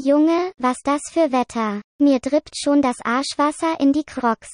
Junge, was das für Wetter. Mir drippt schon das Arschwasser in die Crocs.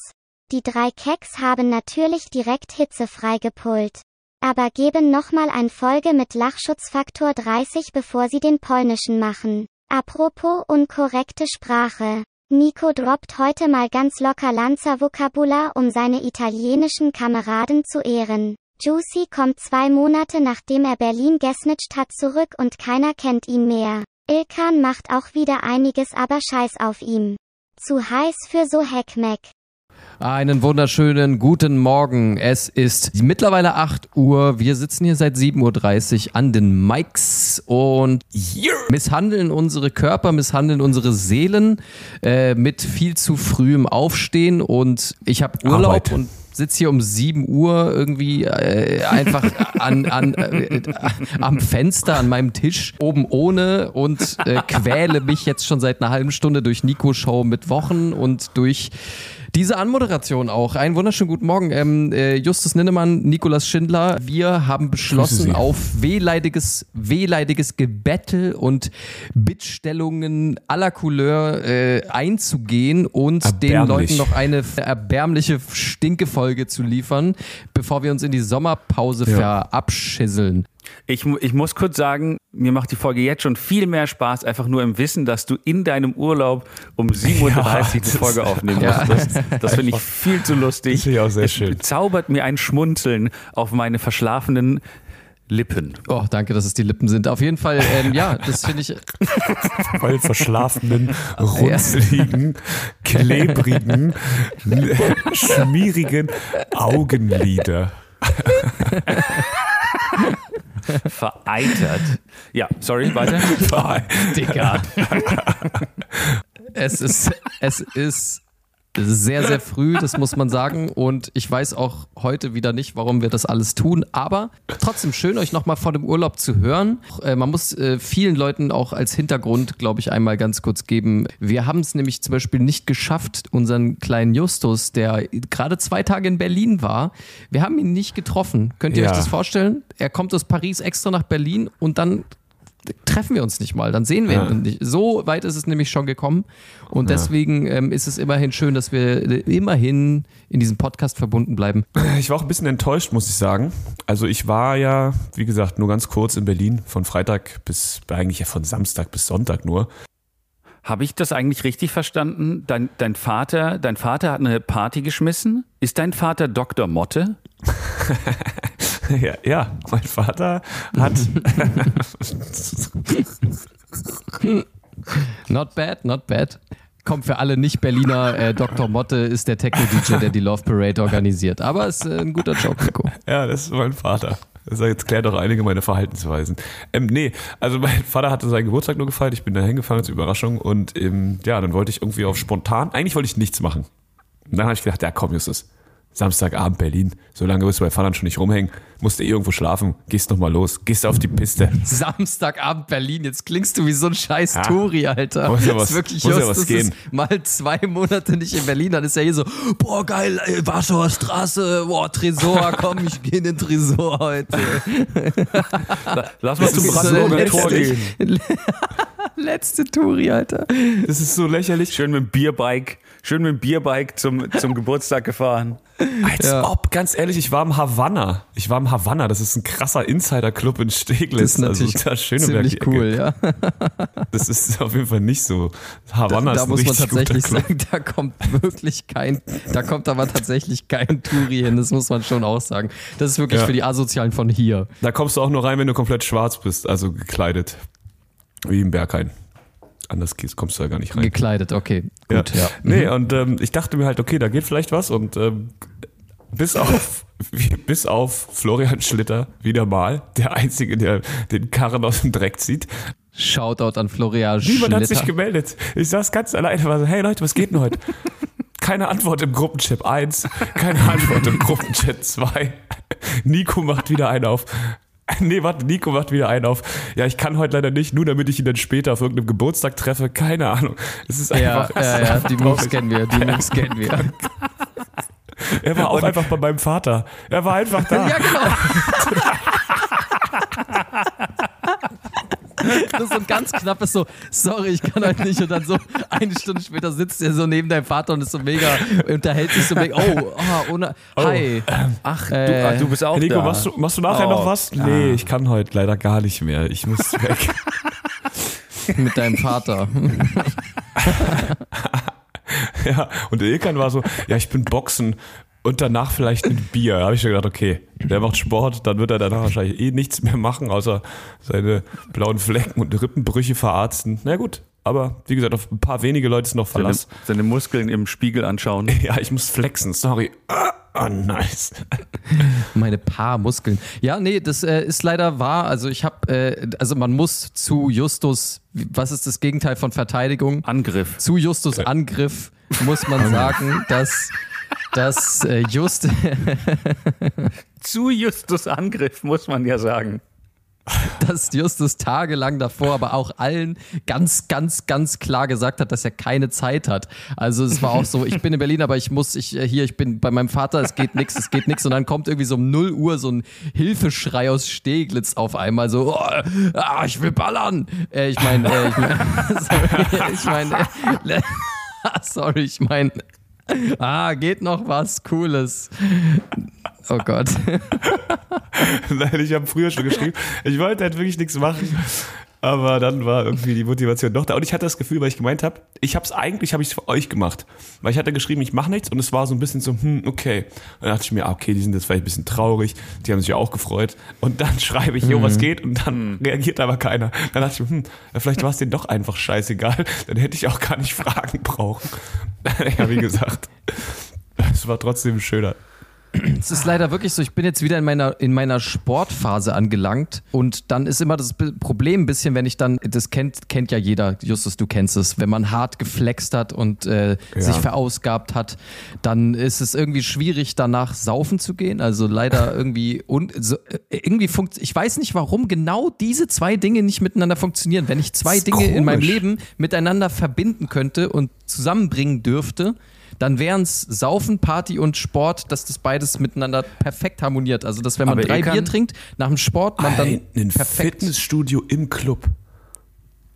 Die drei Keks haben natürlich direkt hitzefrei gepult. Aber geben nochmal ein Folge mit Lachschutzfaktor 30 bevor sie den polnischen machen. Apropos unkorrekte Sprache. Nico droppt heute mal ganz locker Lanza-Vokabular, um seine italienischen Kameraden zu ehren. Juicy kommt zwei Monate nachdem er Berlin gesnitcht hat zurück und keiner kennt ihn mehr. Ilkan macht auch wieder einiges aber scheiß auf ihm. Zu heiß für so Heckmeck. Einen wunderschönen guten Morgen. Es ist mittlerweile 8 Uhr. Wir sitzen hier seit 7.30 Uhr an den Mikes und misshandeln unsere Körper, misshandeln unsere Seelen äh, mit viel zu frühem Aufstehen. Und ich habe Urlaub Arbeit. und sitze hier um 7 Uhr irgendwie äh, einfach an, an, äh, am Fenster an meinem Tisch oben ohne und äh, quäle mich jetzt schon seit einer halben Stunde durch Nico Show mit Wochen und durch diese Anmoderation auch. Einen wunderschönen guten Morgen. Ähm, äh, Justus Ninnemann, Nikolas Schindler. Wir haben beschlossen, auf wehleidiges, wehleidiges Gebettel und Bittstellungen aller Couleur äh, einzugehen und den. Leuten noch eine erbärmliche Stinkefolge zu liefern, bevor wir uns in die Sommerpause Ja. verabschisseln. Ich, ich muss kurz sagen, mir macht die Folge jetzt schon viel mehr Spaß, einfach nur im Wissen, dass du in deinem Urlaub um 7.30 Uhr Ja, die Folge aufnehmen Ja. musst. Das, das finde ich viel zu lustig. Das finde ich auch sehr es schön. zaubert mir ein Schmunzeln auf meine verschlafenen Lippen. Oh, danke, dass es die Lippen sind. Auf jeden Fall, ähm, ja, das finde ich. Den verschlafenen, runzligen, klebrigen, schmierigen Augenlider. Vereitert. Ja, sorry, weiter. Digga. es ist, es ist sehr, sehr früh, das muss man sagen. Und ich weiß auch heute wieder nicht, warum wir das alles tun. Aber trotzdem schön, euch nochmal vor dem Urlaub zu hören. Äh, Man muss äh, vielen Leuten auch als Hintergrund, glaube ich, einmal ganz kurz geben. Wir haben es nämlich zum Beispiel nicht geschafft, unseren kleinen Justus, der gerade zwei Tage in Berlin war, wir haben ihn nicht getroffen. Könnt ihr Ja. euch das vorstellen? Er kommt aus Paris extra nach Berlin und dann treffen wir uns nicht mal, dann sehen wir Ja. ihn nicht. So weit ist es nämlich schon gekommen und deswegen ähm, ist es immerhin schön, dass wir äh, immerhin in diesem Podcast verbunden bleiben. Ich war auch ein bisschen enttäuscht, muss ich sagen. Also ich war ja, wie gesagt, nur ganz kurz in Berlin, von Freitag bis, eigentlich ja von Samstag bis Sonntag nur. Habe ich das eigentlich richtig verstanden? Dein, dein Vater, dein Vater hat eine Party geschmissen? Ist dein Vater Dr. Motte? Ja, ja mein Vater hat, Not bad, not bad. Kommt für alle Nicht-Berliner, äh, Dr. Motte ist der Techno-DJ, der die Love Parade organisiert. Aber ist äh, ein guter Joke, Nico. ja, das ist mein Vater. Das jetzt klärt auch einige meine Verhaltensweisen. Ähm, nee, also mein Vater hatte seinen Geburtstag nur gefeiert, ich bin da hingefahren zur Überraschung und ähm, ja, dann wollte ich irgendwie auf spontan, eigentlich wollte ich nichts machen. Und dann habe ich gedacht, ja komm Justus, Samstagabend Berlin, so lange wirst du bei Vater schon nicht rumhängen, musst du eh irgendwo schlafen, gehst nochmal los, gehst auf die Piste. Samstagabend Berlin, jetzt klingst du wie so ein scheiß Ja. Touri, Alter. Muss ja was- ist wirklich muss ja Justus was gehen. ist mal zwei Monate nicht in Berlin, dann ist er hier so, boah geil, ey, Warschauer Straße, boah, Tresor, komm, ich gehe in den Tresor heute. Lass mal zum Brandenburger Tor gehen. Letzte Touri, Alter. Das ist so lächerlich. Schön mit dem Bierbike, schön mit dem Bierbike zum, zum Geburtstag gefahren. Als Ja. ob, ganz ehrlich, ich war im Havanna. Ich war im Havanna, das ist ein krasser Insider-Club in Steglitz. Das ist natürlich also, da Schöneberg ziemlich cool, ja. Das ist auf jeden Fall nicht so. Havanna da ist ein muss man tatsächlich Club. sagen, da kommt wirklich kein, da kommt aber tatsächlich kein Touri hin, das muss man schon auch sagen. Das ist wirklich Ja. für die Asozialen von hier. Da kommst du auch nur rein, wenn du komplett schwarz bist, also gekleidet. Wie im Berghain. Anders gehst- kommst du da gar nicht rein. Gekleidet, okay. Gut, ja. Nee, und ähm, ich dachte mir halt, okay, da geht vielleicht was und ähm, bis auf bis auf Florian Schlitter wieder mal, der Einzige, der den Karren aus dem Dreck zieht. Shoutout an Florian Niemand hat sich Schlitter. gemeldet. Ich saß ganz alleine, war so, hey Leute, was geht denn heute? Keine Antwort im Gruppenchat 1, keine Antwort im Gruppenchat 2. Nico macht wieder einen auf. Nee, warte, Nico macht wieder einen auf. Ja, ich kann heute leider nicht, nur damit ich ihn dann später auf irgendeinem Geburtstag treffe. Keine Ahnung. Es ist Ja, einfach. ja, ja, die Moves kennen wir, die Moves kennen wir. Er war auch einfach bei meinem Vater. Er war einfach da. Ja, genau. Das ist so ein ganz knappes so, sorry, ich kann heute nicht. Und dann so eine Stunde später sitzt er so neben deinem Vater und ist so mega, unterhält sich so mega, oh, oh ohne, hi. Ach, Äh, du, ah, du bist auch Nico, da. machst du, machst du nachher Oh, noch was? Nee, ich kann heute leider gar nicht mehr. Ich muss weg. mit deinem Vater. ja, und der Ilkan war so, ja, ich bin Boxen und danach vielleicht ein Bier. Da habe ich schon gedacht, okay, der macht Sport, dann wird er danach wahrscheinlich eh nichts mehr machen, außer seine blauen Flecken und Rippenbrüche verarzten. Na gut, aber wie gesagt, auf ein paar wenige Leute ist noch seine, Verlass. seine Muskeln im Spiegel anschauen. Ja, ich muss flexen, sorry. Ah, ah, nice. Meine paar Muskeln. Ja, nee, das äh, ist leider wahr. Also ich habe, äh, also man muss zu Justus, was ist das Gegenteil von Verteidigung? Angriff. Zu Justus Angriff muss man sagen, dass, dass äh, Just, Zu Justus Angriff, muss man ja sagen. dass Justus tagelang davor, aber auch allen ganz, ganz, ganz klar gesagt hat, dass er keine Zeit hat. Also es war auch so, ich bin in Berlin, aber ich muss, ich äh, hier, ich bin bei meinem Vater, es geht nix, es geht nix. Und dann kommt irgendwie so um 0 Uhr so ein Hilfeschrei aus Steglitz auf einmal, so, oh, ah, ich will ballern. Äh, ich meine, äh, ich meine, ich meine, äh, sorry, ich meine, ah, geht noch was Cooles. Oh Gott. Nein, ich habe früher schon geschrieben, ich wollte halt wirklich nichts machen. Aber dann war irgendwie die Motivation doch da. Und ich hatte das Gefühl, weil ich gemeint habe, ich habe es eigentlich, habe ich es für euch gemacht. Weil ich hatte geschrieben, ich mache nichts und es war so ein bisschen so, hm, okay. Und dann dachte ich mir, ah, okay, die sind jetzt vielleicht ein bisschen traurig, die haben sich ja auch gefreut. Und dann schreibe ich, jo, was geht? Und dann reagiert aber keiner. Dann dachte ich mir, hm, vielleicht war es denen doch einfach scheißegal. Dann hätte ich auch gar nicht fragen brauchen. ja, wie gesagt, es war trotzdem schöner. Es ist leider wirklich so, ich bin jetzt wieder in meiner, in meiner Sportphase angelangt und dann ist immer das Problem ein bisschen, wenn ich dann, das kennt, kennt ja jeder, Justus, du kennst es, wenn man hart geflext hat und äh, sich verausgabt hat, dann ist es irgendwie schwierig, danach saufen zu gehen. Also leider irgendwie, und so, äh, irgendwie funkt, ich weiß nicht, warum genau diese zwei Dinge nicht miteinander funktionieren. Wenn ich zwei Dinge in meinem komisch. Leben miteinander verbinden könnte und zusammenbringen dürfte, dann wären es Saufen, Party und Sport, dass das beides miteinander perfekt harmoniert. Also, dass wenn man Aber drei Bier trinkt, nach dem Sport man dann ein perfekt. Fitnessstudio im Club.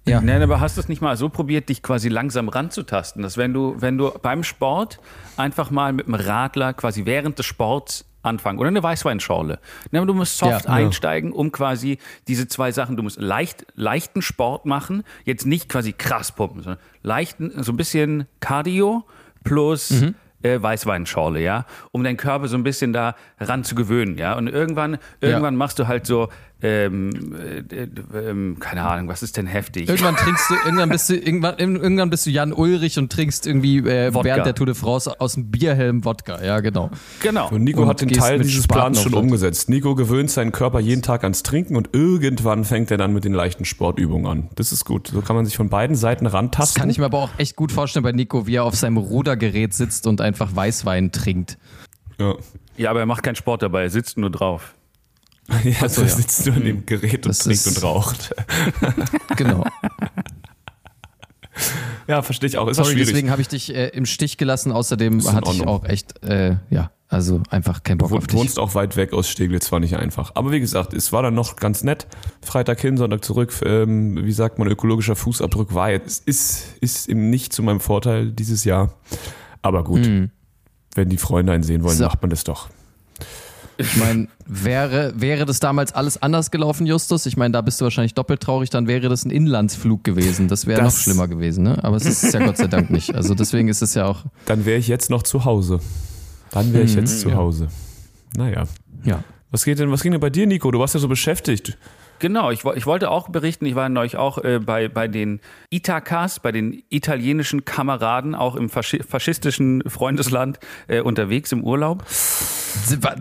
Ja. Nein, aber hast du es nicht mal so probiert, dich quasi langsam ranzutasten, dass wenn du, wenn du beim Sport einfach mal mit dem Radler quasi während des Sports anfangen oder eine Weißweinschorle. Ne, Du musst soft Ja. einsteigen, um quasi diese zwei Sachen, du musst leicht, leichten Sport machen, jetzt nicht quasi krass pumpen, sondern leichten, so ein bisschen Cardio plus Mhm. äh, Weißweinschorle, ja, um deinen Körper so ein bisschen da ran zu gewöhnen, ja. Und irgendwann, irgendwann machst du halt so, ähm, äh, äh, ähm, keine Ahnung, was ist denn heftig? Irgendwann trinkst du, irgendwann bist du, irgendwann, irgendwann bist du Jan Ulrich und trinkst irgendwie äh, Wodka. während der Tour de France aus dem Bierhelm Wodka. Ja, genau. Genau. Und Nico Und hat den Teil dieses Plans schon umgesetzt. Nico gewöhnt seinen Körper jeden Tag ans Trinken und irgendwann fängt er dann mit den leichten Sportübungen an. Das ist gut. So kann man sich von beiden Seiten Das rantasten. kann ich mir aber auch echt gut vorstellen bei Nico, wie er auf seinem Rudergerät sitzt und einfach Weißwein trinkt. ja. Ja, aber er macht keinen Sport dabei, er sitzt nur drauf. Ja, Ach so, so ja. sitzt du in dem Gerät und Das trinkt ist- und raucht. Genau. Ja, verstehe ich auch. Ist auch Sorry, schwierig. deswegen habe ich dich äh, im Stich gelassen. Außerdem hatte ich auch echt, äh, ja, also einfach keinen Bock Du auf dich. wohnst auch weit weg aus Steglitz, war nicht einfach. Aber wie gesagt, es war dann noch ganz nett. Freitag hin, Sonntag zurück. Ähm, wie sagt man, ökologischer Fußabdruck war jetzt, ist, ist eben nicht zu meinem Vorteil dieses Jahr. Aber gut, Hm. wenn die Freunde einen sehen wollen, So. macht man das doch. Ich meine, wäre, wäre das damals alles anders gelaufen, Justus? Ich meine, da bist du wahrscheinlich doppelt traurig, dann wäre das ein Inlandsflug gewesen. Das wäre noch schlimmer gewesen, ne? Aber es ist ja Gott sei Dank nicht. Also deswegen ist es ja auch, Dann wäre ich jetzt noch zu Hause. Dann wäre ich Mhm, jetzt zu ja. Hause. Naja. ja. Was geht denn, was ging denn bei dir, Nico? Du warst ja so beschäftigt. Genau, ich, ich wollte auch berichten, ich war neulich auch äh, bei, bei den Itakas, bei den italienischen Kameraden, auch im faschi faschistischen Freundesland äh, unterwegs im Urlaub.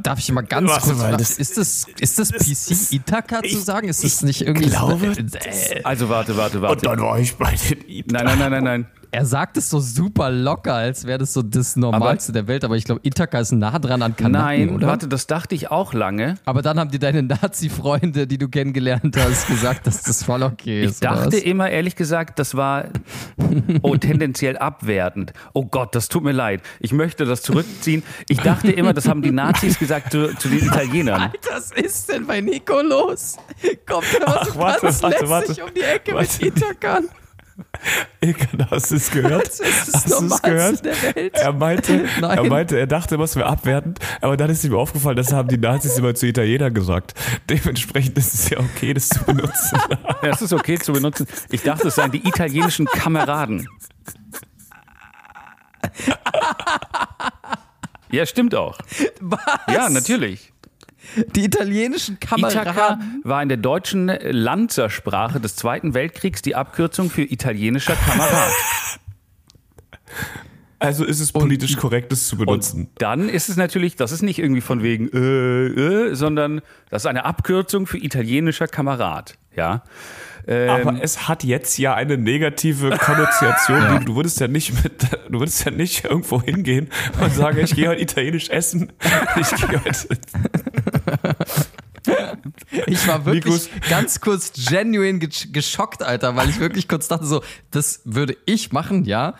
Darf ich mal ganz Warte kurz, was, das- ist das, ist das PC Ithaka zu sagen? Ist das nicht irgendwie glaube, Äh, Also warte, warte, warte. war ich bei den Nein, nein, nein, nein, nein. Er sagt es so super locker, als wäre das so das Normalste der Welt, aber ich glaube, Ithaka ist nah dran an Kanaken, Nein, oder? warte, das dachte ich auch lange. Aber dann haben dir deine Nazi-Freunde, die du kennengelernt hast, gesagt, dass das voll okay Ich ist. oder dachte immer, ehrlich gesagt, das war oh, tendenziell abwertend. Oh Gott, das tut mir leid. Ich möchte das zurückziehen. Ich dachte immer, das haben die Nazis gesagt zu, zu den Italienern. Was ist denn bei Nico los? Kommt was Ach, warte, ganz warte, warte. um die Ecke Warte. mit Itakan? Ekan, hast du es gehört? Das ist das Hast du es gehört? Er meinte, Nein. er meinte, er dachte immer, es wäre abwertend, aber dann ist ihm aufgefallen, das haben die Nazis immer zu Italienern gesagt. Dementsprechend ist es ja okay, das zu benutzen. Ja, Es ist okay zu benutzen. Ich dachte, es seien die italienischen Kameraden. Ja, stimmt auch. Was? Ja, natürlich. Die italienischen Ithaka Kameraden. war in der deutschen Lanzersprache des Zweiten Weltkriegs die Abkürzung für italienischer Kamerad. Also ist es politisch korrekt, das zu benutzen. Dann ist es natürlich, das ist nicht irgendwie von wegen, äh, äh, sondern das ist eine Abkürzung für italienischer Kamerad. Ja. Ähm, Aber es hat jetzt ja eine negative Konnotation. Du, du würdest ja nicht mit, du würdest ja nicht irgendwo hingehen und sagen, ich gehe heute italienisch essen. Ich gehe heute. Ich war wirklich Nikos- ganz kurz genuine gesch- geschockt, Alter, weil ich wirklich kurz dachte so, das würde ich machen, ja.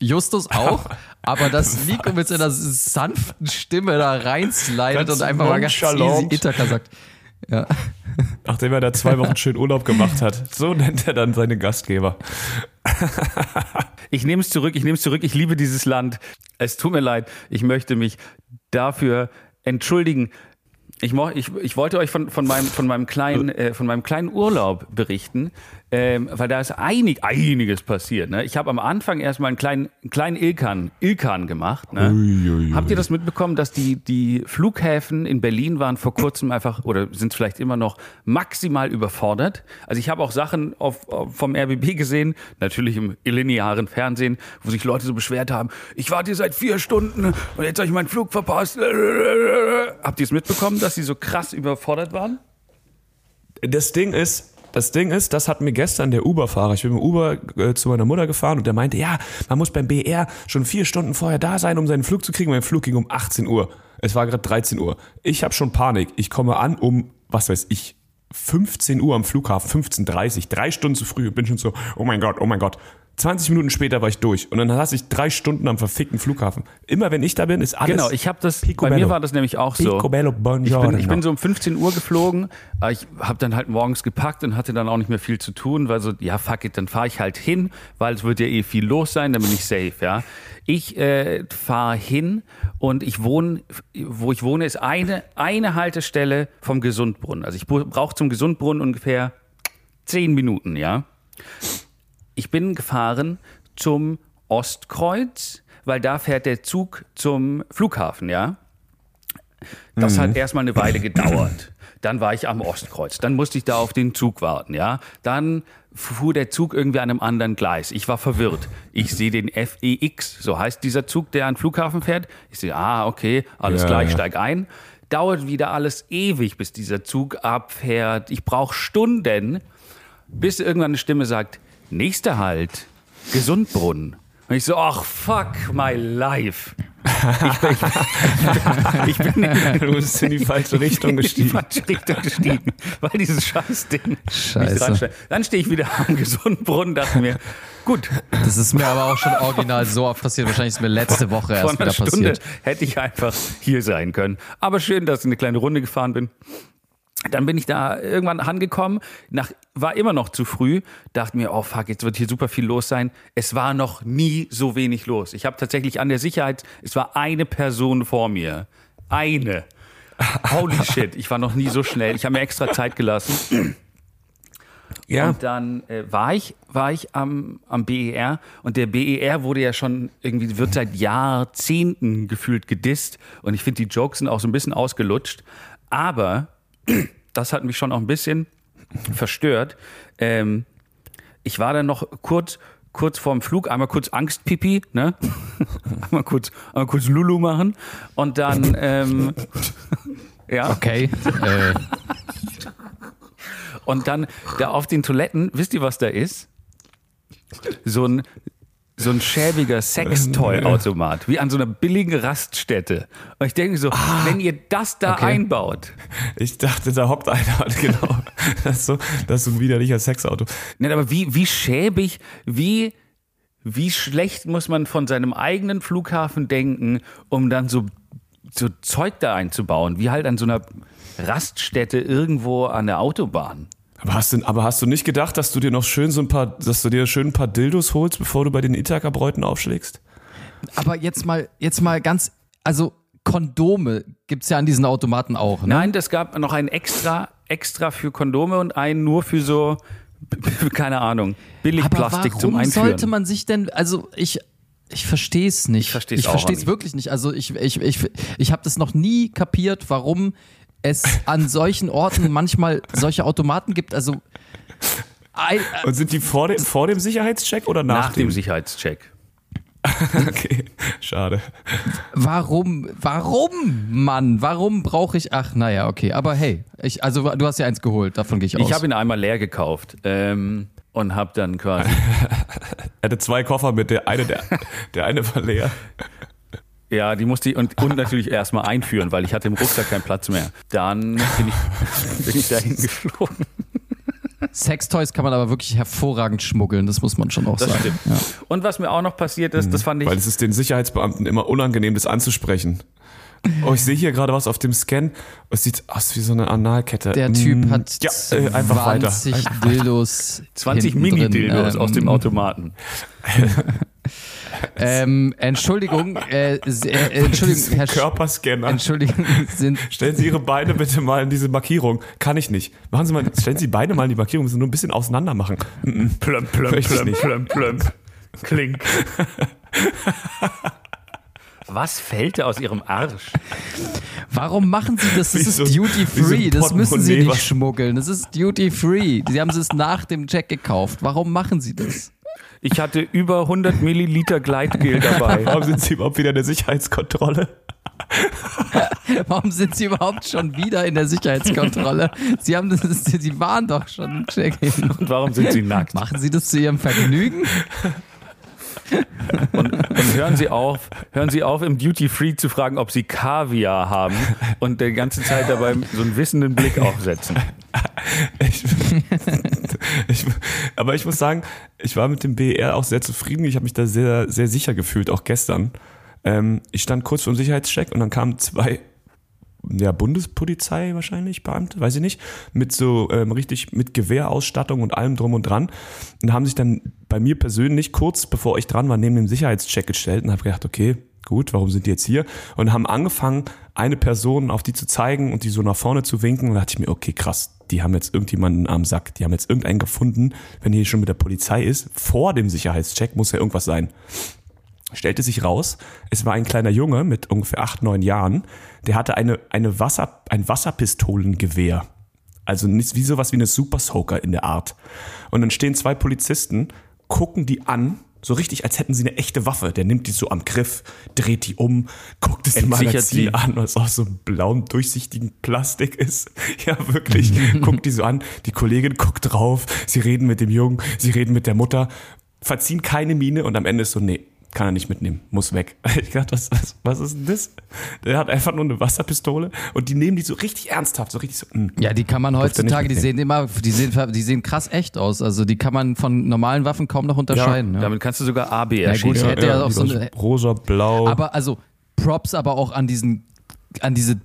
Justus auch, aber dass Nico mit seiner sanften Stimme da reinslidet und einfach mal ganz easy. Ithaka sagt. Ja. Nachdem er da zwei Wochen schön Urlaub gemacht hat. So nennt er dann seine Gastgeber. Ich nehme es zurück, ich nehme es zurück. Ich liebe dieses Land. Es tut mir leid. Ich möchte mich dafür entschuldigen. Ich, ich, ich wollte euch von, von, meinem, von, meinem kleinen, äh, von meinem kleinen Urlaub berichten, ähm, weil da ist einig, einiges passiert. Ne? Ich habe am Anfang erstmal einen kleinen, einen kleinen Ilkan, Ilkan gemacht. Ne? Habt ihr das mitbekommen, dass die, die Flughäfen in Berlin waren vor kurzem einfach, oder sind es vielleicht immer noch, maximal überfordert? Also ich habe auch Sachen auf, auf, vom RBB gesehen, natürlich im linearen Fernsehen, wo sich Leute so beschwert haben, ich warte hier seit vier Stunden und jetzt habe ich meinen Flug verpasst. Habt ihr es mitbekommen, dass sie so krass überfordert waren? Das Ding ist, das Ding ist, das hat mir gestern der Uber-Fahrer, ich bin mit Uber äh, zu meiner Mutter gefahren und der meinte, ja, man muss beim BR schon vier Stunden vorher da sein, um seinen Flug zu kriegen. Mein Flug ging um 18 Uhr. Es war gerade 13 Uhr. Ich habe schon Panik. Ich komme an um, was weiß ich, 15 Uhr am Flughafen, 15.30 drei Stunden zu früh. Bin schon so, oh mein Gott, oh mein Gott. 20 Minuten später war ich durch und dann saß ich drei Stunden am verfickten Flughafen. Immer wenn ich da bin, ist alles Genau, ich habe das, Picobello. bei mir war das nämlich auch so. Picobello, Ich bin, ich bin so um 15 Uhr geflogen, aber ich habe dann halt morgens gepackt und hatte dann auch nicht mehr viel zu tun, weil so, ja fuck it, dann fahre ich halt hin, weil es wird ja eh viel los sein, dann bin ich safe, ja. Ich äh, fahre hin und ich wohne, wo ich wohne, ist eine, eine Haltestelle vom Gesundbrunnen. Also ich brauche zum Gesundbrunnen ungefähr 10 Minuten, ja. Ich bin gefahren zum Ostkreuz, weil da fährt der Zug zum Flughafen, ja. Das hat erstmal eine Weile gedauert. Dann war ich am Ostkreuz. Dann musste ich da auf den Zug warten, ja. Dann fuhr der Zug irgendwie an einem anderen Gleis. Ich war verwirrt. Ich sehe den FEX, so heißt dieser Zug, der an den Flughafen fährt. Ich sehe, ah, okay, alles Ja, klar, ich ja. steig ein. Dauert wieder alles ewig, bis dieser Zug abfährt. Ich brauche Stunden, bis irgendwann eine Stimme sagt, nächster Halt, Gesundbrunnen. Und ich so, ach, fuck my life. Ich, bin- ich, bin du bist in die falsche Richtung in die gestiegen. falsche Richtung gestiegen, weil dieses Scheißding mich Scheiße. reinschneidet. Dann stehe ich wieder am Gesundbrunnen, dachte mir, gut, Das ist mir aber auch schon original so oft passiert. Wahrscheinlich ist mir letzte Woche erst vor einer wieder Stunde passiert. hätte ich einfach hier sein können. Aber schön, dass ich eine kleine Runde gefahren bin. Dann bin ich da irgendwann angekommen, nach, war immer noch zu früh, dachte mir, oh fuck, jetzt wird hier super viel los sein. Es war noch nie so wenig los. Ich habe tatsächlich an der Sicherheit, es war eine Person vor mir. Eine. Holy shit, ich war noch nie so schnell. Ich habe mir extra Zeit gelassen. Ja. Und dann äh, war ich, war ich am, am BER und der BER wurde ja schon irgendwie, wird seit Jahrzehnten gefühlt gedisst und ich finde, die Jokes sind auch so ein bisschen ausgelutscht. Aber das hat mich schon auch ein bisschen verstört. Ähm, ich war dann noch kurz, kurz vorm Flug, einmal kurz Angstpipi, ne? einmal kurz, einmal kurz Lulu machen und dann, ähm, ja. Okay. Äh, Und dann da auf den Toiletten, wisst ihr, was da ist? So ein, so ein schäbiger Sextoy-Automat, wie an so einer billigen Raststätte. Und ich denke so, wenn ihr das da okay. einbaut, Ich dachte, da hockt einer, genau. Das ist so, das ist so ein widerlicher Sexauto. Nein, aber wie, wie schäbig, wie, wie schlecht muss man von seinem eigenen Flughafen denken, um dann so, so Zeug da einzubauen, wie halt an so einer Raststätte irgendwo an der Autobahn. Aber hast, du, aber hast du nicht gedacht, dass du dir noch schön so ein paar, dass du dir schön ein paar Dildos holst, bevor du bei den Ithaka-Bräuten aufschlägst? Aber jetzt mal, jetzt mal ganz, also Kondome gibt's ja an diesen Automaten auch, ne? Nein, das gab noch einen extra, extra für Kondome und einen nur für so, keine Ahnung, Billigplastik Aber zum warum Einführen. sollte man sich denn, also ich, ich verstehe es nicht. Ich verstehe es wirklich nicht. Also ich, ich, ich, ich habe das noch nie kapiert, warum es an solchen Orten manchmal solche Automaten gibt. Also ein, äh, Und sind die vor dem, vor dem Sicherheitscheck oder nach, Nach dem Sicherheitscheck. Okay, schade. warum, warum, Mann, warum brauche ich? Ach, naja, okay. Aber hey, ich, also du hast ja eins geholt, davon gehe ich aus. Ich habe ihn einmal leer gekauft ähm, und habe dann quasi Er hatte zwei Koffer mit, der eine, der, der eine war leer. Ja, die musste ich und, und natürlich erstmal einführen, weil ich hatte im Rucksack keinen Platz mehr. Dann bin ich, bin ich dahin geflogen. Sextoys kann man aber wirklich hervorragend schmuggeln, das muss man schon auch Das sagen. stimmt. Ja. Und was mir auch noch passiert ist, das fand ich. Weil es ist den Sicherheitsbeamten immer unangenehm, das anzusprechen. Oh, ich sehe hier gerade was auf dem Scan. Es sieht aus wie so eine Analkette. Der Typ Mm, hat Ja, äh, einfach weiter. 20 Dildos. 20 hinten drin. Mini-Dildos Ähm, aus dem Automaten. Ähm, Entschuldigung, äh, äh, Entschuldigung, Herr Körperscanner. Entschuldigung, sind Stellen Sie Ihre Beine bitte mal in diese Markierung. Kann ich nicht. Machen Sie mal, stellen Sie beide mal in die Markierung, müssen nur ein bisschen auseinander machen. Plömp, plömp, nicht. plömp, plömp. Klink. Was fällt da aus Ihrem Arsch? Warum machen Sie das? Das Wie ist so- Duty wie so Free. Das müssen Sie nicht schmuggeln. Das ist Duty Free. Sie haben es nach dem Check gekauft. Warum machen Sie das? Ich hatte über 100 Milliliter Gleitgel dabei. Warum sind Sie überhaupt wieder in der Sicherheitskontrolle? Warum sind Sie überhaupt schon wieder in der Sicherheitskontrolle? Sie haben das, Sie waren doch schon im Check-in. Und warum sind Sie nackt? Machen Sie das zu Ihrem Vergnügen? Und, und hören Sie auf, hören Sie auf, im Duty Free zu fragen, ob Sie Kaviar haben und die ganze Zeit dabei so einen wissenden Blick aufsetzen. Ich, ich, aber ich muss sagen, ich war mit dem BR auch sehr zufrieden. Ich habe mich da sehr, sehr sicher gefühlt, auch gestern. Ähm, ich stand kurz vor dem Sicherheitscheck und dann kamen zwei ja, Bundespolizei wahrscheinlich, Beamte, weiß ich nicht, mit so ähm, richtig mit Gewehrausstattung und allem drum und dran und haben sich dann bei mir persönlich kurz bevor ich dran war neben dem Sicherheitscheck gestellt und habe gedacht, okay, gut, warum sind die jetzt hier? Und haben angefangen, eine Person auf die zu zeigen und die so nach vorne zu winken und da dachte ich mir, okay, krass, die haben jetzt irgendjemanden am Sack, die haben jetzt irgendeinen gefunden, wenn hier schon mit der Polizei ist, vor dem Sicherheitscheck muss ja irgendwas sein stellte sich raus, es war ein kleiner Junge mit ungefähr acht, neun Jahren, der hatte eine, eine Wasser, ein Wasserpistolengewehr. Also nicht wie sowas wie eine Super Soaker in der Art. Und dann stehen zwei Polizisten, gucken die an, so richtig, als hätten sie eine echte Waffe. Der nimmt die so am Griff, dreht die um, guckt es im Magazin sie. an, was aus so einem blauen, durchsichtigen Plastik ist. Ja, wirklich. guckt die so an, die Kollegin guckt drauf, sie reden mit dem Jungen, sie reden mit der Mutter, verziehen keine Miene und am Ende ist so, nee, kann er nicht mitnehmen, muss weg. Ich dachte, was, was, was ist denn das? Der hat einfach nur eine Wasserpistole und die nehmen die so richtig ernsthaft, so richtig so, mm. Ja, die kann man heutzutage, die sehen immer, die sehen, die sehen krass echt aus. Also die kann man von normalen Waffen kaum noch unterscheiden. Ja, Damit kannst du sogar AB gut, erschießen. ja. hätte ja auch so eine- rosa, blau. Aber also Props aber auch an diesen, an diese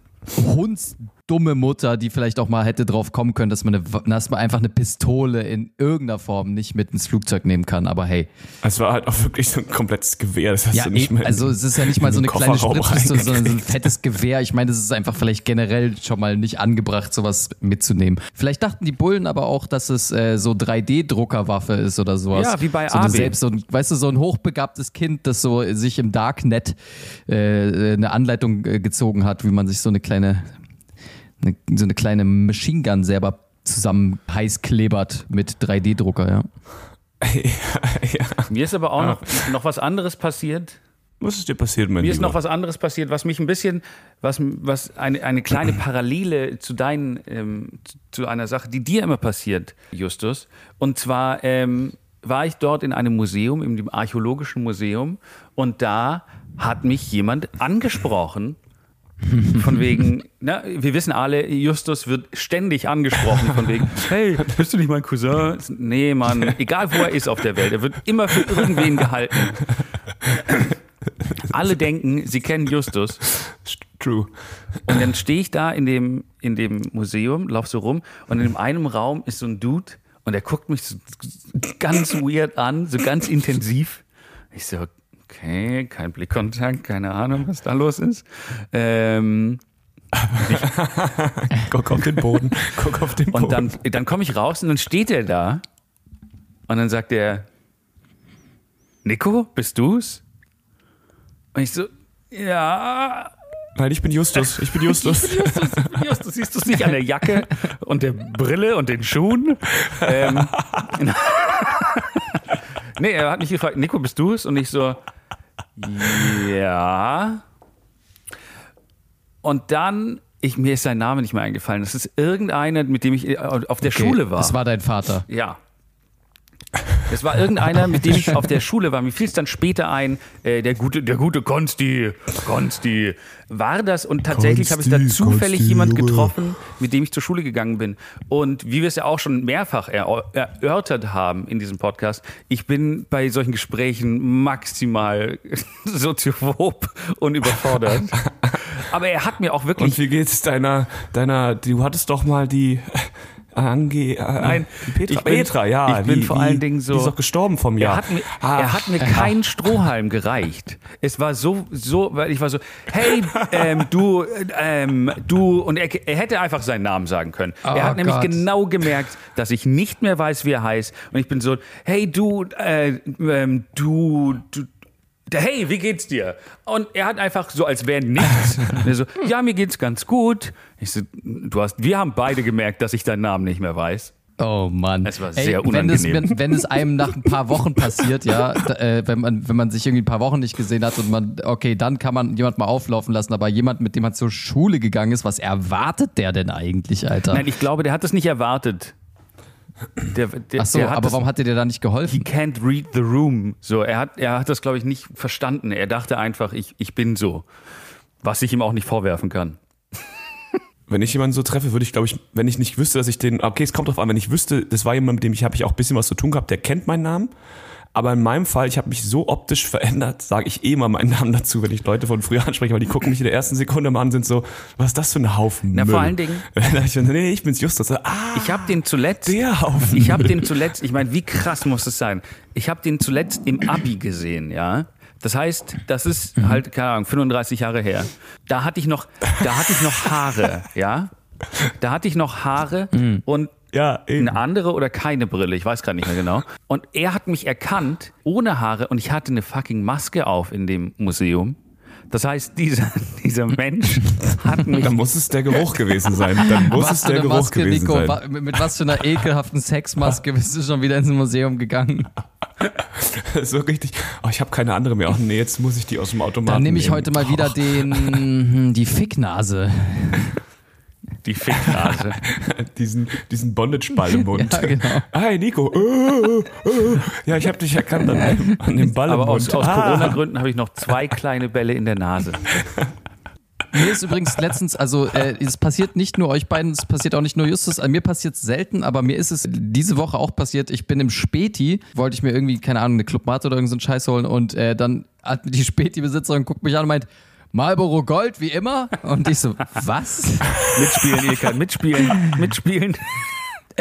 hundsdumme Mutter, die vielleicht auch mal hätte drauf kommen können, dass man, eine, dass man einfach eine Pistole in irgendeiner Form nicht mit ins Flugzeug nehmen kann. Aber hey, es war halt auch wirklich so ein komplettes Gewehr. Das hast ja, du nicht mehr also es ist ja nicht mal so eine kleine Spritzpistole, sondern so ein fettes Gewehr. Ich meine, das ist einfach vielleicht generell schon mal nicht angebracht, sowas mitzunehmen. Vielleicht dachten die Bullen aber auch, dass es äh, so 3D-Druckerwaffe ist oder sowas. Ja, wie bei so AB. selbst so ein, weißt du, so ein hochbegabtes Kind, das so sich im Darknet äh, eine Anleitung äh, gezogen hat, wie man sich so eine kleine, eine, so eine kleine Machine Gun selber zusammen heiß klebert mit 3D-Drucker, ja. ja. Mir ist aber auch noch, noch was anderes passiert. Was ist dir passiert, mein Mir ist Lieber? noch was anderes passiert, was mich ein bisschen, was, was eine, eine kleine Parallele zu deinen, ähm, zu- zu einer Sache, die dir immer passiert, Justus. Und zwar, ähm, war ich dort in einem Museum, in dem archäologischen Museum, und da hat mich jemand angesprochen. Von wegen, na, wir wissen alle, Justus wird ständig angesprochen, von wegen, hey, bist du nicht mein Cousin? Nee, Mann, egal wo er ist auf der Welt, er wird immer für irgendwen gehalten. Alle denken, sie kennen Justus. True. Und dann stehe ich da in dem, in dem Museum, lauf so rum und in einem Raum ist so ein Dude und der guckt mich so ganz weird an, so ganz intensiv. Ich so, okay, kein Blickkontakt, keine Ahnung, was da los ist. Ähm, Guck auf den Boden. Guck auf den Boden. und dann, dann komme ich raus und dann steht er da und dann sagt er, Nico, bist du's? Und ich so, ja, Nein, ich bin Justus. Ich bin Justus. Justus, Justus, siehst du es nicht an der Jacke und der Brille und den Schuhen? Ähm, nee, er hat mich gefragt, Nico, bist du es? Und ich so, ja. Und dann, ich, mir ist sein Name nicht mehr eingefallen. Das ist irgendeiner, mit dem ich äh, auf der Okay, Schule war. Das war dein Vater. Ja. Es war irgendeiner, mit dem ich auf der Schule war. Mir fiel es dann später ein, äh, der gute, der gute Konsti, Konsti. War das? Und tatsächlich habe ich da zufällig Konsti, jemand getroffen, mit dem ich zur Schule gegangen bin. Und wie wir es ja auch schon mehrfach er erörtert haben in diesem Podcast, ich bin bei solchen Gesprächen maximal soziophob und überfordert. Aber er hat mir auch wirklich Und wie geht's deiner, deiner, du hattest doch mal die Ange, äh, Nein, Petra, ich bin- Petra, ja. ich bin wie, vor wie, allen Dingen so- Die ist doch gestorben vom Er Jahr. hat mir, Ah, er hat mir keinen Strohhalm gereicht. Es war so, so, weil ich war so, hey, ähm, du, ähm, du, und er, er hätte einfach seinen Namen sagen können. Oh er hat nämlich Gott. genau gemerkt, dass ich nicht mehr weiß, wie er heißt. Und ich bin so, hey, du, äh, ähm, du, du, hey, wie geht's dir? Und er hat einfach so, als wäre nichts. Und er so, ja, mir geht's ganz gut. Ich so, du hast, wir haben beide gemerkt, dass ich deinen Namen nicht mehr weiß. Oh Mann. Es war sehr wenn es, unangenehm. wenn, wenn es einem nach ein paar Wochen passiert, ja, äh, wenn, man, wenn man sich irgendwie ein paar Wochen nicht gesehen hat und man, okay, dann kann man jemand mal auflaufen lassen, aber jemand, mit dem man zur Schule gegangen ist, was erwartet der denn eigentlich, Alter? Nein, ich glaube, der hat das nicht erwartet. Der, der, Ach so, der hat aber das, warum hat dir der da nicht He geholfen? can't read the room. So, er hat, er hat das, glaube ich, nicht verstanden. Er dachte einfach, ich, ich bin so. Was ich ihm auch nicht vorwerfen kann. Wenn ich jemanden so treffe, würde ich, glaube ich, wenn ich nicht wüsste, dass ich den, okay, es kommt drauf an, wenn ich wüsste, das war jemand, mit dem ich habe ich auch ein bisschen was zu tun gehabt, der kennt meinen Namen. Aber in meinem Fall, ich habe mich so optisch verändert, sage ich eh mal meinen Namen dazu, wenn ich Leute von früher anspreche, weil die gucken mich in der ersten Sekunde mal an, sind so, was ist das für ein Haufen Na, Müll? vor allen Dingen- ich bin, nee, nee, ich bin's Justus. Ah, Ich habe den zuletzt. der Haufen Ich habe den zuletzt, ich meine, wie krass muss es sein? Ich habe den zuletzt im Abi gesehen, ja. Das heißt, das ist halt, keine Ahnung, 35 Jahre her. Da hatte ich noch, da hatte ich noch Haare, ja. Da hatte ich noch Haare und Ja, eben. eine andere oder keine Brille, ich weiß gerade nicht mehr genau. Und er hat mich erkannt, ohne Haare, und ich hatte eine fucking Maske auf in dem Museum. Das heißt, dieser, dieser Mensch hat mich. Dann muss es der Geruch gewesen sein. Dann muss Was es der Geruch Maske, gewesen Nico? sein. Mit, mit was für einer ekelhaften Sexmaske bist du schon wieder ins Museum gegangen? so richtig. Oh, ich habe keine andere mehr. Oh nee, jetzt muss ich die aus dem Automaten. Dann nehme ich nehmen. heute mal wieder den, die Ficknase. Die Ficknase. diesen, diesen Bondage-Ball im Mund. Ja, genau. Hi, Nico. Äh, äh. Ja, ich habe dich erkannt an dem, an dem Ball Aber im aus, Mund. aus Ah. Corona-Gründen habe ich noch zwei kleine Bälle in der Nase. Mir ist übrigens letztens, also äh, es passiert nicht nur euch beiden, es passiert auch nicht nur Justus, also mir passiert es selten, aber mir ist es diese Woche auch passiert. Ich bin im Späti, wollte ich mir irgendwie, keine Ahnung, eine Clubmate oder irgendeinen Scheiß holen und äh, dann hat die Späti-Besitzerin guckt mich an und meint, Marlboro Gold, wie immer. Und ich so, was? Mitspielen, Ilka, mitspielen, mitspielen.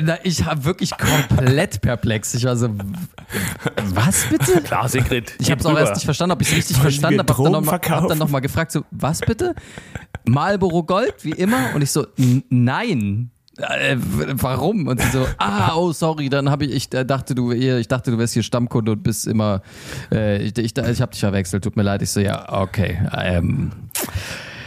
Na, ich habe wirklich komplett perplex. Ich war so, was bitte? Klar, Sigrid. Ich habe es auch erst nicht verstanden, ob ich es richtig Wollen verstanden habe. Hab dann, Drogen noch mal, hab nochmal gefragt, so, was bitte? Marlboro Gold, wie immer? Und ich so, "N- nein. Äh, warum? Und sie so, ah, oh, sorry, dann habe ich, ich äh, dachte, du, ich dachte, du wärst hier Stammkunde und bist immer, äh, ich, ich, ich habe dich verwechselt, tut mir leid. Ich so, ja, okay. Ähm,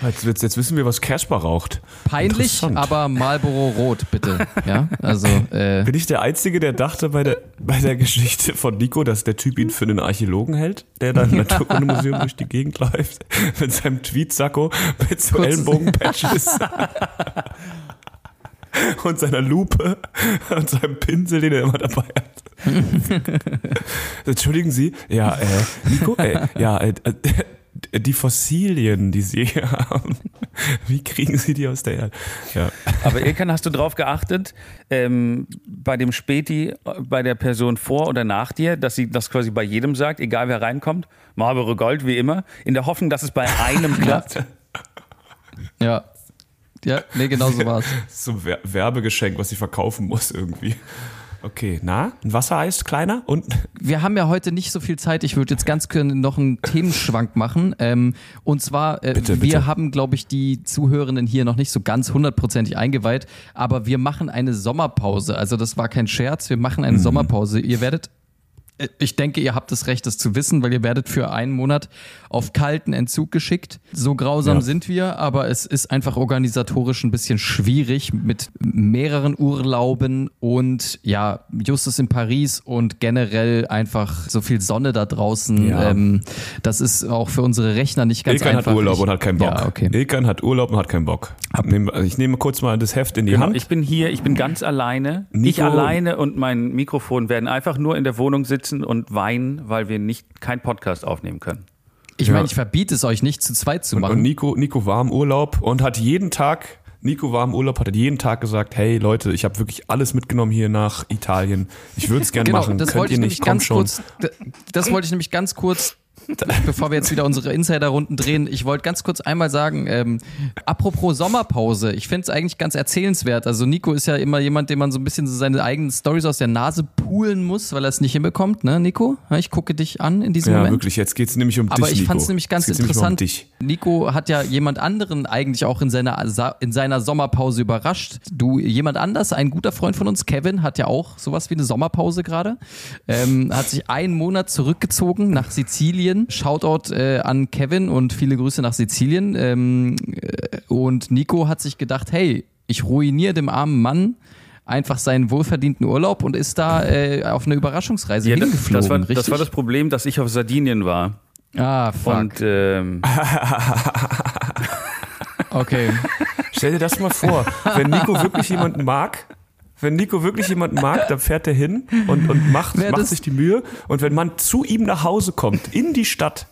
Jetzt, jetzt, wissen wir, was Casper raucht. peinlich, aber Marlboro Rot, bitte. Ja, also, äh, Bin ich der Einzige, der dachte bei der, bei der Geschichte von Nico, dass der Typ ihn für einen Archäologen hält, der dann im Naturkundemuseum durch die Gegend läuft, mit seinem Tweetsacko, mit so Ellenbogenpatches. und seiner Lupe und seinem Pinsel, den er immer dabei hat. Entschuldigen Sie, ja, äh, Nico, äh, ja, äh, äh, die Fossilien, die Sie hier haben, wie kriegen Sie die aus der Erde? Ja. Aber Ilkan, hast du drauf geachtet, ähm, bei dem Späti, äh, bei der Person vor oder nach dir, dass sie das quasi bei jedem sagt, egal wer reinkommt, Marlboro Gold wie immer, in der Hoffnung, dass es bei einem klappt? Ja. Ja, nee, genau so war's. So ein Wer- Werbegeschenk, was sie verkaufen muss irgendwie. Okay, na, ein Wassereis, kleiner und Wir haben ja heute nicht so viel Zeit. Ich würde jetzt ganz gerne noch einen Themenschwank machen. Ähm, und zwar, äh, Bitte, wir bitte. haben, glaube ich, die Zuhörenden hier noch nicht so ganz hundertprozentig eingeweiht, aber wir machen eine Sommerpause. Also das war kein Scherz, wir machen Mhm. eine Sommerpause. Ihr werdet, ich denke, ihr habt das Recht, das zu wissen, weil ihr werdet für einen Monat auf kalten Entzug geschickt. So grausam Ja. sind wir, aber es ist einfach organisatorisch ein bisschen schwierig mit mehreren Urlauben und ja, Justus in Paris und generell einfach so viel Sonne da draußen. Ja. Ähm, das ist auch für unsere Rechner nicht ganz Ilkan einfach. hat Urlaub Ich- und hat keinen Bock. Ja, okay. Ilkan hat Urlaub und hat keinen Bock. Nehm- also Ich nehme kurz mal das Heft in die Genau, Hand. ich bin hier, ich bin ganz alleine. Nico- Ich alleine und mein Mikrofon werden einfach nur in der Wohnung sitzen und weinen, weil wir nicht keinen Podcast aufnehmen können. Ich Ja. meine, ich verbiete es euch nicht zu zweit zu Und, machen. und Nico, Nico war im Urlaub und hat jeden Tag, Nico war im Urlaub, hat jeden Tag gesagt, hey Leute, ich habe wirklich alles mitgenommen hier nach Italien. Ich würde es gerne Genau, machen. das Könnt ihr ich nicht? Komm ganz schon. kurz, das wollte ich nämlich ganz kurz, bevor wir jetzt wieder unsere Insider-Runden drehen, ich wollte ganz kurz einmal sagen, ähm, apropos Sommerpause, ich finde es eigentlich ganz erzählenswert. Also Nico ist ja immer jemand, dem man so ein bisschen so seine eigenen Stories aus der Nase poolen muss, weil er es nicht hinbekommt, ne, Nico? Ja, Ich gucke dich an in diesem Ja, Moment. wirklich, jetzt geht's nämlich um Aber dich, ich Nico. fand es nämlich ganz mal um interessant. dich. Nico hat ja jemand anderen eigentlich auch in seiner, in seiner Sommerpause überrascht. Du, jemand anders, ein guter Freund von uns, Kevin, hat ja auch sowas wie eine Sommerpause gerade. Ähm, hat sich einen Monat zurückgezogen nach Sizilien. Shoutout äh, an Kevin und viele Grüße nach Sizilien. Ähm, äh, und Nico hat sich gedacht, hey, ich ruiniere dem armen Mann einfach seinen wohlverdienten Urlaub und ist da äh, auf eine Überraschungsreise Ja, das, hingeflogen. das, war, richtig? das war das Problem, dass ich auf Sardinien war. Ah, fuck. Und ähm, okay. Stell dir das mal vor, wenn Nico wirklich jemanden mag, wenn Nico wirklich jemanden mag, dann fährt er hin und, und macht, Wer macht sich die Mühe. Und wenn man zu ihm nach Hause kommt, in die Stadt,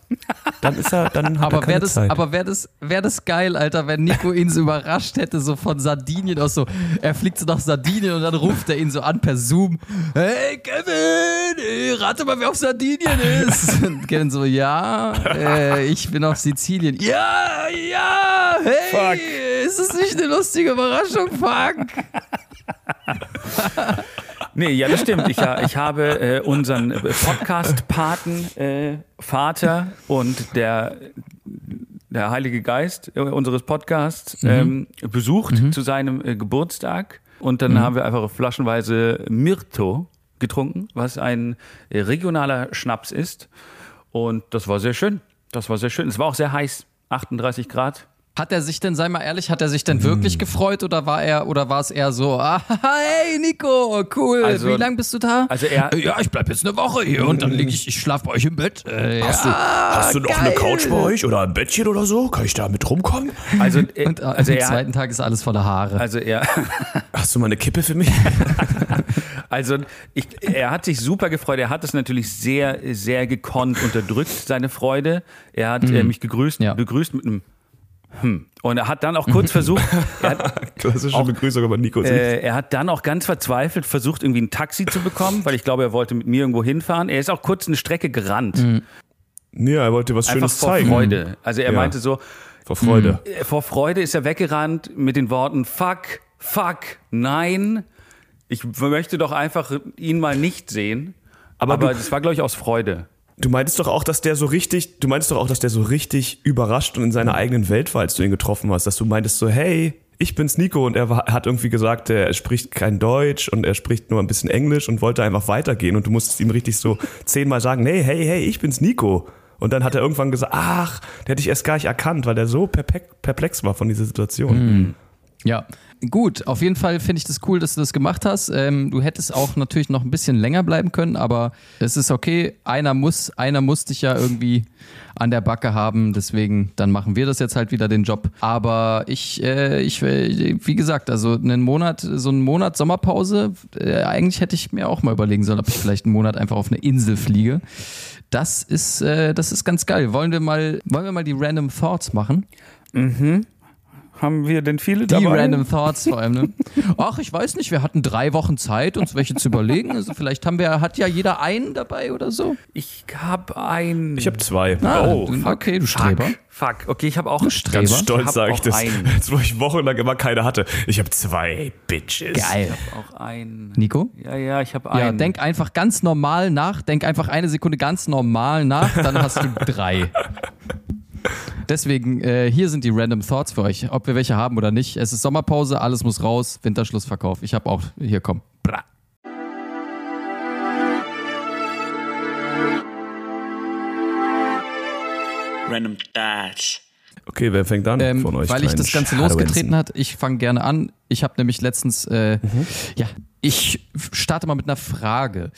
dann ist er, dann hat er Aber keine wäre das, Zeit. aber wär das, wär das geil, Alter, wenn Nico ihn so überrascht hätte, so von Sardinien aus so, er fliegt so nach Sardinien und dann ruft er ihn so an per Zoom, hey Kevin, äh, rate mal, wer auf Sardinien ist. Und Kevin so, ja, äh, ich bin auf Sizilien. Ja, ja, hey, Fuck. ist es nicht eine lustige Überraschung, fuck? nee, ja, das stimmt. Ich, ich habe äh, unseren Podcast-Paten äh, Vater und der der Heilige Geist äh, unseres Podcasts ähm, besucht zu seinem äh, Geburtstag und dann haben wir einfach flaschenweise Mirto getrunken, was ein äh, regionaler Schnaps ist und das war sehr schön. Das war sehr schön. Es war auch sehr heiß, 38 Grad. Hat er sich denn, sei mal ehrlich, hat er sich denn wirklich Hm. gefreut oder war er oder war es eher so, ah, hey Nico, cool, Also- wie lange bist du da? Also er- ja, ich bleib jetzt eine Woche hier und dann liege ich, ich schlaf bei euch im Bett. Äh, hast, du, ja, hast du noch eine geil. Couch bei euch oder ein Bettchen oder so? Kann ich da mit rumkommen? Also, äh, Und äh, also am er, zweiten Tag ist alles voller Haare. also er, Hast du mal eine Kippe für mich? Also ich, er hat sich super gefreut. Er hat es natürlich sehr, sehr gekonnt unterdrückt, seine Freude. Er hat äh, mich gegrüßt, Ja. begrüßt mit einem hm. Und er hat dann auch kurz versucht, er Klassische Begrüßung aber Nico. äh, er hat dann auch ganz verzweifelt versucht, irgendwie ein Taxi zu bekommen, weil ich glaube, er wollte mit mir irgendwo hinfahren. Er ist auch kurz eine Strecke gerannt. ja, er wollte was Einfach Schönes vor zeigen. Freude. Also er Ja. meinte so, Vor Freude. äh, vor Freude ist er weggerannt mit den Worten Fuck, fuck, nein. Ich möchte doch einfach ihn mal nicht sehen. Aber Aber, du- das war, glaube ich, aus Freude. Du meintest doch auch, dass der so richtig, du meintest doch auch, dass der so richtig überrascht und in seiner eigenen Welt war, als du ihn getroffen hast, dass du meintest so, hey, ich bin's Nico und er hat irgendwie gesagt, er spricht kein Deutsch und er spricht nur ein bisschen Englisch und wollte einfach weitergehen und du musstest ihm richtig so zehnmal sagen, hey, hey, hey, ich bin's Nico. Und dann hat er irgendwann gesagt, ach, der hätte ich erst gar nicht erkannt, weil der so perplex war von dieser Situation. Ja, gut. Auf jeden Fall finde ich das cool, dass du das gemacht hast. Ähm, du hättest auch natürlich noch ein bisschen länger bleiben können, aber es ist okay. Einer muss, einer muss dich ja irgendwie an der Backe haben. Deswegen, dann machen wir das jetzt halt wieder den Job. Aber ich, äh, ich, äh, wie gesagt, also einen Monat, so einen Monat Sommerpause. Äh, eigentlich hätte ich mir auch mal überlegen sollen, ob ich vielleicht einen Monat einfach auf eine Insel fliege. Das ist, äh, das ist ganz geil. Wollen wir mal, wollen wir mal die Random Thoughts machen? Haben wir denn viele Die dabei? Random Thoughts vor allem, ne? Ach, ich weiß nicht, wir hatten drei Wochen Zeit, uns welche zu überlegen. Also vielleicht haben wir, hat ja jeder einen dabei oder so. Ich habe ein. Ich habe zwei. Ah, oh, du- fuck, okay, du fuck, Streber. Fuck, okay, ich habe auch Du Streber. Ganz Ich stolz sage ich das. einen. Jetzt, wo ich wochenlang immer keine hatte. Ich habe zwei Bitches. Geil. auch ein. Nico? Ja, ja, ich habe Ja, einen. denk einfach ganz normal nach, denk einfach eine Sekunde ganz normal nach, dann hast du drei. Deswegen, äh, hier sind die Random Thoughts für euch, ob wir welche haben oder nicht. Es ist Sommerpause, alles muss raus, Winterschlussverkauf. Ich habe auch, hier komm. Bra. Random Thoughts. Okay, wer fängt an Ähm, von euch? weil ich das Ganze losgetreten hat, ich fange gerne an. Ich habe nämlich letztens, äh, ja, ich starte mal mit einer Frage.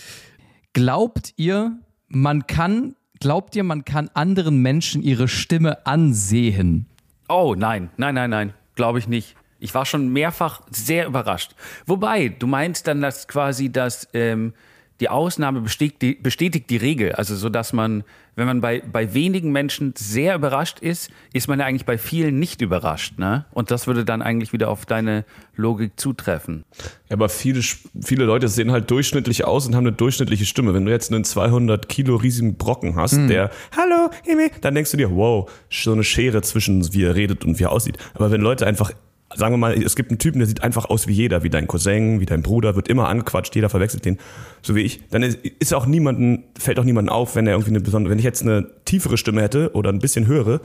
Glaubt ihr, man kann, glaubt ihr, man kann anderen Menschen ihre Stimme ansehen? Oh, nein, nein, nein, nein, glaube ich nicht. Ich war schon mehrfach sehr überrascht. Wobei, du meinst dann, dass quasi das, ähm, die Ausnahme bestätigt die, bestätigt die Regel. Also so, dass man, wenn man bei, bei wenigen Menschen sehr überrascht ist, ist man ja eigentlich bei vielen nicht überrascht. Ne? Und das würde dann eigentlich wieder auf deine Logik zutreffen. Ja, aber viele, viele Leute sehen halt durchschnittlich aus und haben eine durchschnittliche Stimme. Wenn du jetzt einen 200 Kilo riesigen Brocken hast, Hm. der Hallo, Himi, dann denkst du dir, wow, so eine Schere zwischen wie er redet und wie er aussieht. Aber wenn Leute einfach, sagen wir mal, es gibt einen Typen, der sieht einfach aus wie jeder, wie dein Cousin, wie dein Bruder, wird immer angequatscht, jeder verwechselt den, so wie ich, dann ist, auch niemanden, fällt auch niemandem auf, wenn er irgendwie eine besondere, wenn ich jetzt eine tiefere Stimme hätte oder ein bisschen höhere,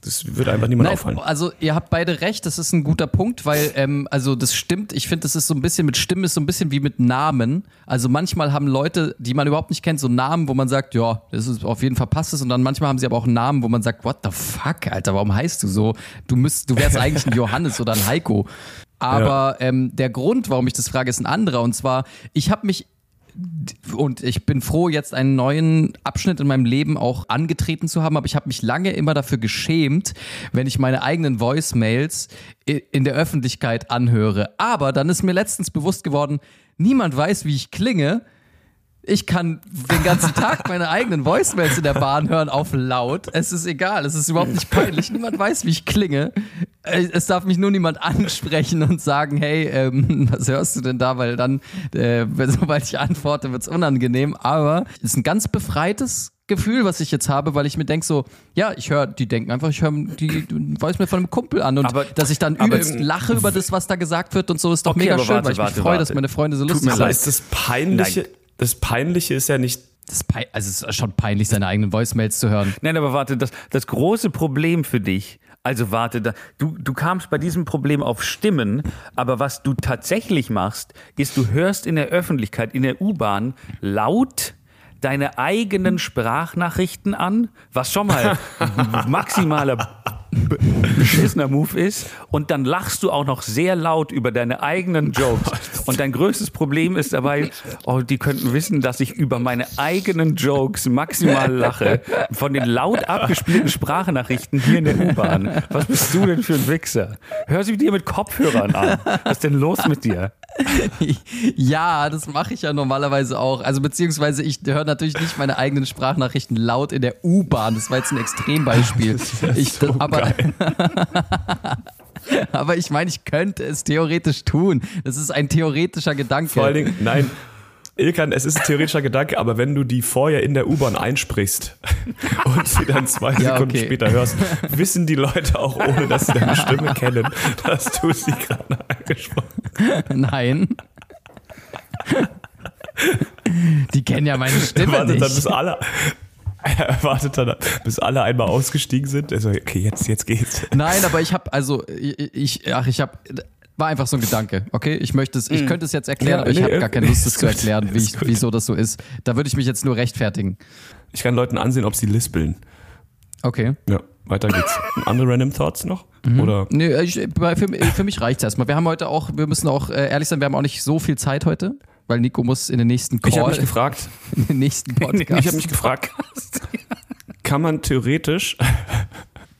das würde einfach niemand auffallen. also ihr habt beide recht, das ist ein guter Punkt, weil, ähm, also das stimmt, ich finde, das ist so ein bisschen mit Stimme, ist so ein bisschen wie mit Namen. Also manchmal haben Leute, die man überhaupt nicht kennt, so Namen, wo man sagt, ja, das ist auf jeden Fall passt es. Und dann manchmal haben sie aber auch Namen, wo man sagt, what the fuck, Alter, warum heißt du so? Du müsst, du wärst eigentlich ein Johannes oder ein Heiko. Aber ähm, der Grund, warum ich das frage, ist ein anderer. Und zwar, ich habe mich und ich bin froh, jetzt einen neuen Abschnitt in meinem Leben auch angetreten zu haben, aber ich habe mich lange immer dafür geschämt, wenn ich meine eigenen Voicemails in der Öffentlichkeit anhöre. Aber dann ist mir letztens bewusst geworden, niemand weiß, wie ich klinge. Ich kann den ganzen Tag meine eigenen Voicemails in der Bahn hören auf laut. Es ist egal, es ist überhaupt nicht peinlich. Niemand weiß, wie ich klinge. Äh, Es darf mich nur niemand ansprechen und sagen, hey, ähm, was hörst du denn da? Weil dann, äh, sobald ich antworte, wird's unangenehm. Aber es ist ein ganz befreites Gefühl, was ich jetzt habe, weil ich mir denke so, ja, ich höre, die denken einfach, ich höre die Voice mir von einem Kumpel an und Aber- dass ich dann aber- übelst lache über das, was da gesagt wird und so, ist doch Okay, mega schön, warte, weil ich warte, mich freue, dass warte. meine Freunde so lustig sind. Aber ist das Peinliche, Nein. Das Peinliche ist ja nicht, also es ist schon peinlich, seine eigenen Voicemails zu hören. Nein, aber warte, das, das große Problem für dich, also warte, da, du, du kamst bei diesem Problem auf Stimmen, aber was du tatsächlich machst, ist, du hörst in der Öffentlichkeit, in der U-Bahn laut deine eigenen Sprachnachrichten an, was schon mal maximaler beschissener Move ist und dann lachst du auch noch sehr laut über deine eigenen Jokes und dein größtes Problem ist dabei, oh, die könnten wissen, dass ich über meine eigenen Jokes maximal lache von den laut abgespielten Sprachnachrichten hier in der U-Bahn. Was bist du denn für ein Wichser? Hör sie dir mit Kopfhörern an. Was ist denn los mit dir? Ja, das mache ich ja normalerweise auch. Also beziehungsweise ich höre natürlich nicht meine eigenen Sprachnachrichten laut in der U-Bahn. Das war jetzt ein Extrembeispiel. ich, aber, aber ich meine, ich könnte es theoretisch tun. Das ist ein theoretischer Gedanke. vor allen Dingen, nein, Ilkan, es ist ein theoretischer Gedanke, aber wenn du die vorher in der U-Bahn einsprichst und sie dann zwei Ja, Sekunden okay. später hörst, wissen die Leute auch, ohne dass sie deine Stimme kennen, dass du sie gerade angesprochen hast. Nein. Die kennen ja meine Stimme wartet dann, bis nicht. alle, er wartet dann, bis alle einmal ausgestiegen sind. Also, okay, jetzt, jetzt geht's. Nein, aber ich habe also ich, ach ich habe war einfach so ein Gedanke, okay? Ich möchte es, ich könnte es jetzt erklären, Ja, aber ich nee, habe gar keine Lust, es zu erklären, wie ich, wieso das so ist. Da würde ich mich jetzt nur rechtfertigen. Ich kann Leuten ansehen, ob sie lispeln. Okay. Ja. weiter geht's. Andere Random Thoughts noch? Mhm. Oder? Nee, ich, für, für mich reicht's erstmal. Wir haben heute auch, wir müssen auch äh, ehrlich sein, wir haben auch nicht so viel Zeit heute, weil Nico muss in den nächsten Call, Ich habe mich gefragt, in den nächsten Podcast. ich habe mich gefragt, kann man theoretisch,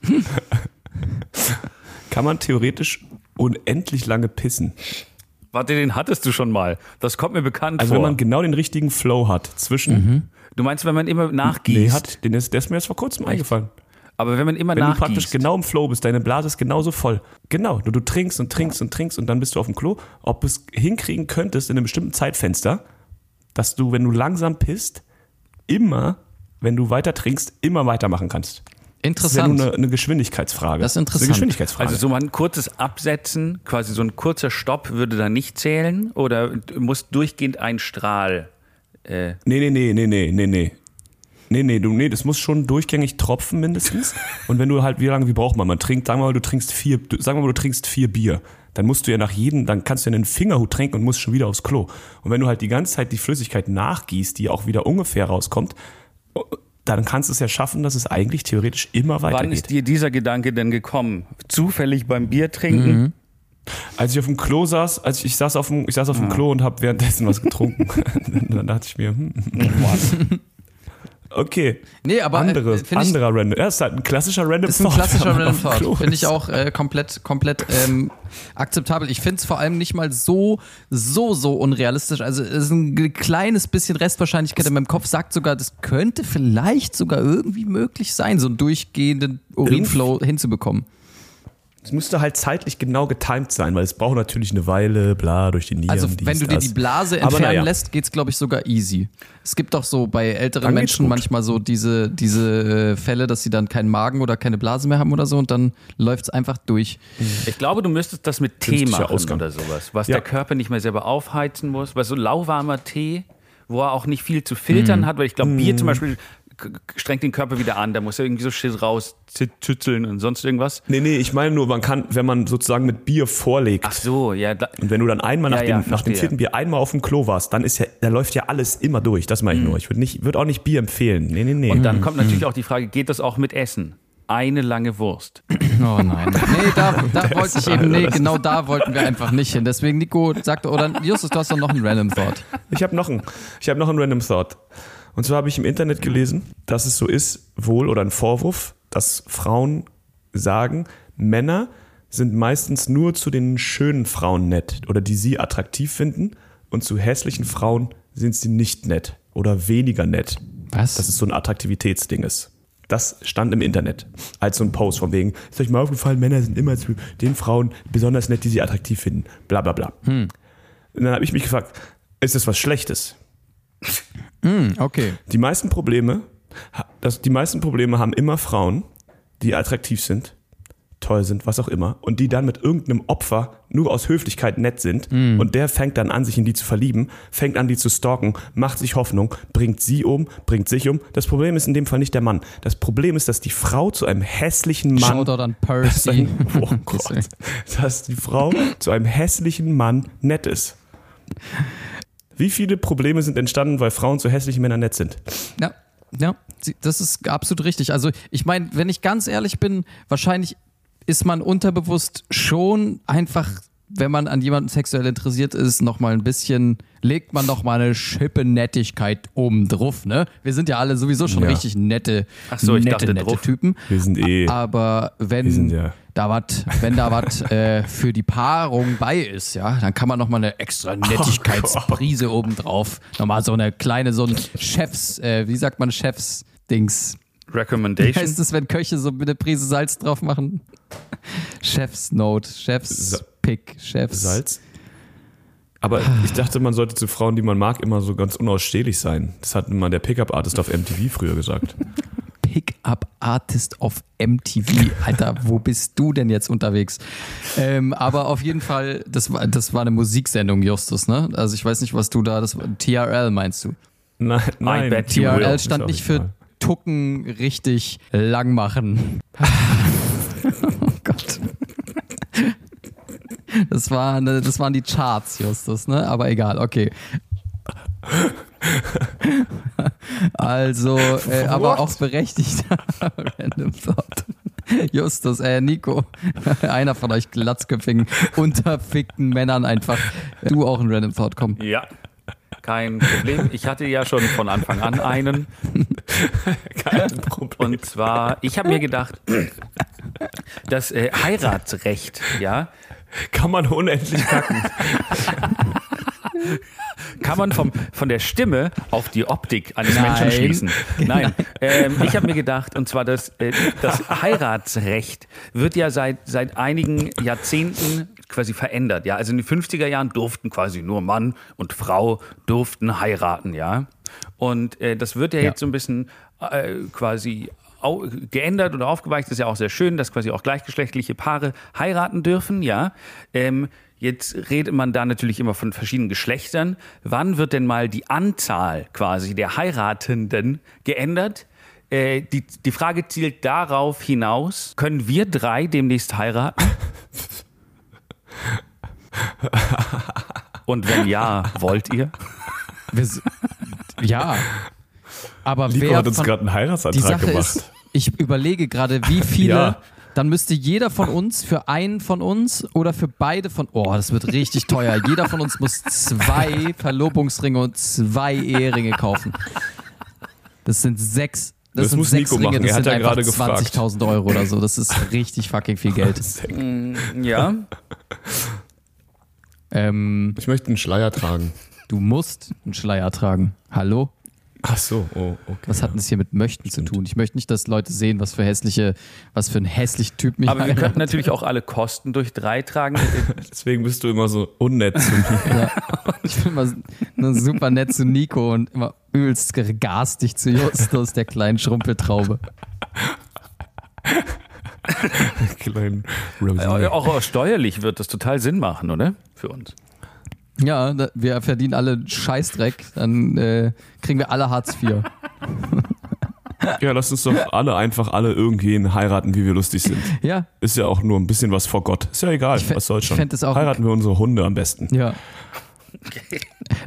kann man theoretisch unendlich lange pissen? Warte, den hattest du schon mal. Das kommt mir bekannt Also vor. wenn man genau den richtigen Flow hat zwischen, du meinst, wenn man immer nachgießt. nee, hat, den ist, der ist mir erst vor kurzem eingefallen. Aber wenn man immer Wenn du nachgießt. praktisch genau im Flow bist, deine Blase ist genauso voll. Genau, du, du trinkst und trinkst und trinkst und dann bist du auf dem Klo. Ob du es hinkriegen könntest in einem bestimmten Zeitfenster, dass du, wenn du langsam pisst, immer, wenn du weiter trinkst, immer weitermachen kannst. Das ist ja Interessant. nur eine, eine Geschwindigkeitsfrage. Das ist interessant. eine Geschwindigkeitsfrage. Also so ein kurzes Absetzen, quasi so ein kurzer Stopp würde da nicht zählen oder muss durchgehend ein Strahl. Äh, nee, nee, nee, nee, nee, nee, nee. Nee, nee, du, nee, das muss schon durchgängig tropfen mindestens. Und wenn du halt, wie lange, wie braucht man? Man trinkt, sagen wir mal, du trinkst vier, sagen wir mal, du trinkst vier Bier. Dann musst du ja nach jedem, dann kannst du ja einen Fingerhut trinken und musst schon wieder aufs Klo. Und wenn du halt die ganze Zeit die Flüssigkeit nachgießt, die auch wieder ungefähr rauskommt, dann kannst du es ja schaffen, dass es eigentlich theoretisch immer wann weitergeht. ist dir dieser Gedanke denn gekommen? Zufällig beim Bier trinken? Als ich auf dem Klo saß, als ich, ich saß auf dem, ich saß auf dem Klo und habe währenddessen was getrunken. dann dachte ich mir, hm, okay, nee, aber andere, äh, find ich, anderer Random. Ja, ist halt ein klassischer Random Das ist ein Thought, klassischer Random Thought. Finde ich auch äh, komplett, komplett ähm, akzeptabel. Ich finde es vor allem nicht mal so, so, so unrealistisch. Also es ist ein kleines bisschen Restwahrscheinlichkeit in meinem Kopf sagt sogar, das könnte vielleicht sogar irgendwie möglich sein, so einen durchgehenden Urinflow hinzubekommen. Es müsste halt zeitlich genau getimed sein, weil es braucht natürlich eine Weile, bla, durch die Nieren. Also dies, wenn du dir das. die Blase entfernen naja. lässt, geht's glaube ich sogar easy. Es gibt doch so bei älteren Dann Menschen manchmal so diese, diese äh, Fälle, dass sie dann keinen Magen oder keine Blase mehr haben oder so und dann läuft's einfach durch. Ich glaube, du müsstest das mit Tee machen Ausgang. oder sowas, was Ja. der Körper nicht mehr selber aufheizen muss, weil so lauwarmer Tee, wo er auch nicht viel zu filtern hat, weil ich glaube, Bier zum Beispiel k- k- strengt den Körper wieder an, da muss er irgendwie so Shit raus tützeln und sonst irgendwas. Nee, nee, ich meine nur, man kann, wenn man sozusagen mit Bier vorlegt. Ach so, ja, da, Und wenn du dann einmal nach, Ja, ja, dem, nach dem vierten Bier einmal auf dem Klo warst, dann ist ja, da läuft ja alles immer durch. Das meine ich nur. Ich würde nicht, würde auch nicht Bier empfehlen. Nee, nee, nee. und dann kommt natürlich auch die Frage, geht das auch mit Essen? Eine lange Wurst. Oh nein. Nee, da, da wollte ich eben, nee, genau da wollten wir einfach nicht hin. Deswegen, Nico sagte, oder Justus, du hast doch noch einen Random Thought. Ich habe noch einen, ich habe noch einen Random Thought. Und zwar habe ich im Internet gelesen, dass es so ist, wohl oder ein Vorwurf, dass Frauen sagen, Männer sind meistens nur zu den schönen Frauen nett oder die sie attraktiv finden und zu hässlichen Frauen sind sie nicht nett oder weniger nett. Was? Dass es so ein Attraktivitätsding ist. Das stand im Internet als so ein Post von wegen, ist euch mal aufgefallen, Männer sind immer zu den Frauen besonders nett, die sie attraktiv finden. Bla bla bla. Und dann habe ich mich gefragt, ist das was Schlechtes? Okay. Die meisten Probleme, das, die meisten Probleme haben immer Frauen, die attraktiv sind, toll sind, was auch immer, und die dann mit irgendeinem Opfer nur aus Höflichkeit nett sind und der fängt dann an, sich in die zu verlieben, fängt an, die zu stalken, macht sich Hoffnung, bringt sie um, bringt sich um. Das Problem ist in dem Fall nicht der Mann. Das Problem ist, dass die Frau zu einem hässlichen Mann Shoutout an Percy. Oh Gott. Dass die Frau zu einem hässlichen Mann nett ist. Wie viele Probleme sind entstanden, weil Frauen zu hässlichen Männern nett sind? Ja, ja, das ist absolut richtig. Also ich meine, wenn ich ganz ehrlich bin, wahrscheinlich ist man unterbewusst schon einfach, wenn man an jemanden sexuell interessiert ist, noch mal ein bisschen, legt man noch mal eine Schippe Nettigkeit oben drauf, ne? Wir sind ja alle sowieso schon Ja. richtig nette, Ach so, ich nette, dachte nette drauf. Typen. Wir sind eh. Aber wenn sind ja- da was, wenn da was äh, für die Paarung bei ist, ja, dann kann man noch mal eine extra Nettigkeitsprise oben drauf, noch mal so eine kleine, so ein Chefs, äh, wie sagt man Chefs-Dings. Wie Recommendation. heißt es, wenn Köche so eine Prise Salz drauf machen? Chefs Note, Chefs Sa- Pick, Chefs. Salz? Aber ich dachte, man sollte zu Frauen, die man mag, immer so ganz unausstehlich sein. Das hat mal der Pickup-Artist auf MTV früher gesagt. Pickup Artist of MTV. Alter, wo bist du denn jetzt unterwegs? Ähm, aber auf jeden Fall, das war, das war eine Musiksendung, Justus, ne? Also ich weiß nicht, was du da, das war TRL meinst du? Nein, nein. will. TRL stand nicht für. Tucken richtig lang machen. Das, war das waren die Charts, Justus, ne? Aber egal, okay. Also, äh, aber auch berechtigt. Random Thought. Justus, äh, Nico, einer von euch glatzköpfigen, unterfickten Männern einfach. Du auch ein Random Thought, komm. Ja, kein Problem. Ich hatte ja schon von Anfang an einen. Kein Problem. Und zwar, ich habe mir gedacht, das äh, Heiratsrecht, ja, Kann man unendlich kacken. kann man vom, von der Stimme auf die Optik eines Nein. Menschen schließen. Nein, ähm, ich habe mir gedacht, und zwar das, äh, das Heiratsrecht wird ja seit, seit einigen Jahrzehnten quasi verändert. Ja, also in den 50er Jahren durften quasi nur Mann und Frau durften heiraten, ja. Und äh, das wird ja, Ja. jetzt so ein bisschen äh, quasi geändert oder aufgeweicht. Das ist ja auch sehr schön, dass quasi auch gleichgeschlechtliche Paare heiraten dürfen, ja. Ähm, jetzt redet man da natürlich immer von verschiedenen Geschlechtern. Wann wird denn mal die Anzahl quasi der Heiratenden geändert? Äh, die, die Frage zielt darauf hinaus, können wir drei demnächst heiraten? Und wenn ja, wollt ihr? Ja. Aber Nico wer hat uns gerade einen die Heiratsantrag Sache gemacht. ist, ich überlege gerade, wie viele. Ja. Dann müsste jeder von uns für einen von uns oder für beide von. Oh, das wird richtig teuer. Jeder von uns muss zwei Verlobungsringe und zwei Eheringe kaufen. Das sind sechs. Das, Das sind muss sechs Nico Ringe, machen. das Er hat sind ja einfach gerade gefragt. 20.000 Euro oder so. Das ist richtig fucking viel Geld. Ja. Ähm, Ich möchte einen Schleier tragen. du musst einen Schleier tragen. Hallo? Ach so, oh, okay. Was hat denn das hier mit möchten zu tun? Ich möchte nicht, dass Leute sehen, was für hässliche, was für ein hässlichen Typ mich Aber wir heiratet. könnten natürlich auch alle Kosten durch drei tragen. Deswegen bist du immer so unnett zu mir. Ja. Ich bin immer nur super nett zu Nico und immer übelst garstig zu Justus, der kleinen Schrumpeltraube. Kleinen Rosie. auch steuerlich wird das total Sinn machen, oder? Für uns. Ja, da, wir verdienen alle Scheißdreck, dann äh, kriegen wir alle Hartz IV. Ja, lass uns doch alle einfach alle irgendwen heiraten, wie wir lustig sind. Ja, Ist ja auch nur ein bisschen was vor Gott. Ist ja egal, Ich was soll's ich schon. es auch- Heiraten wir unsere Hunde am besten. ja.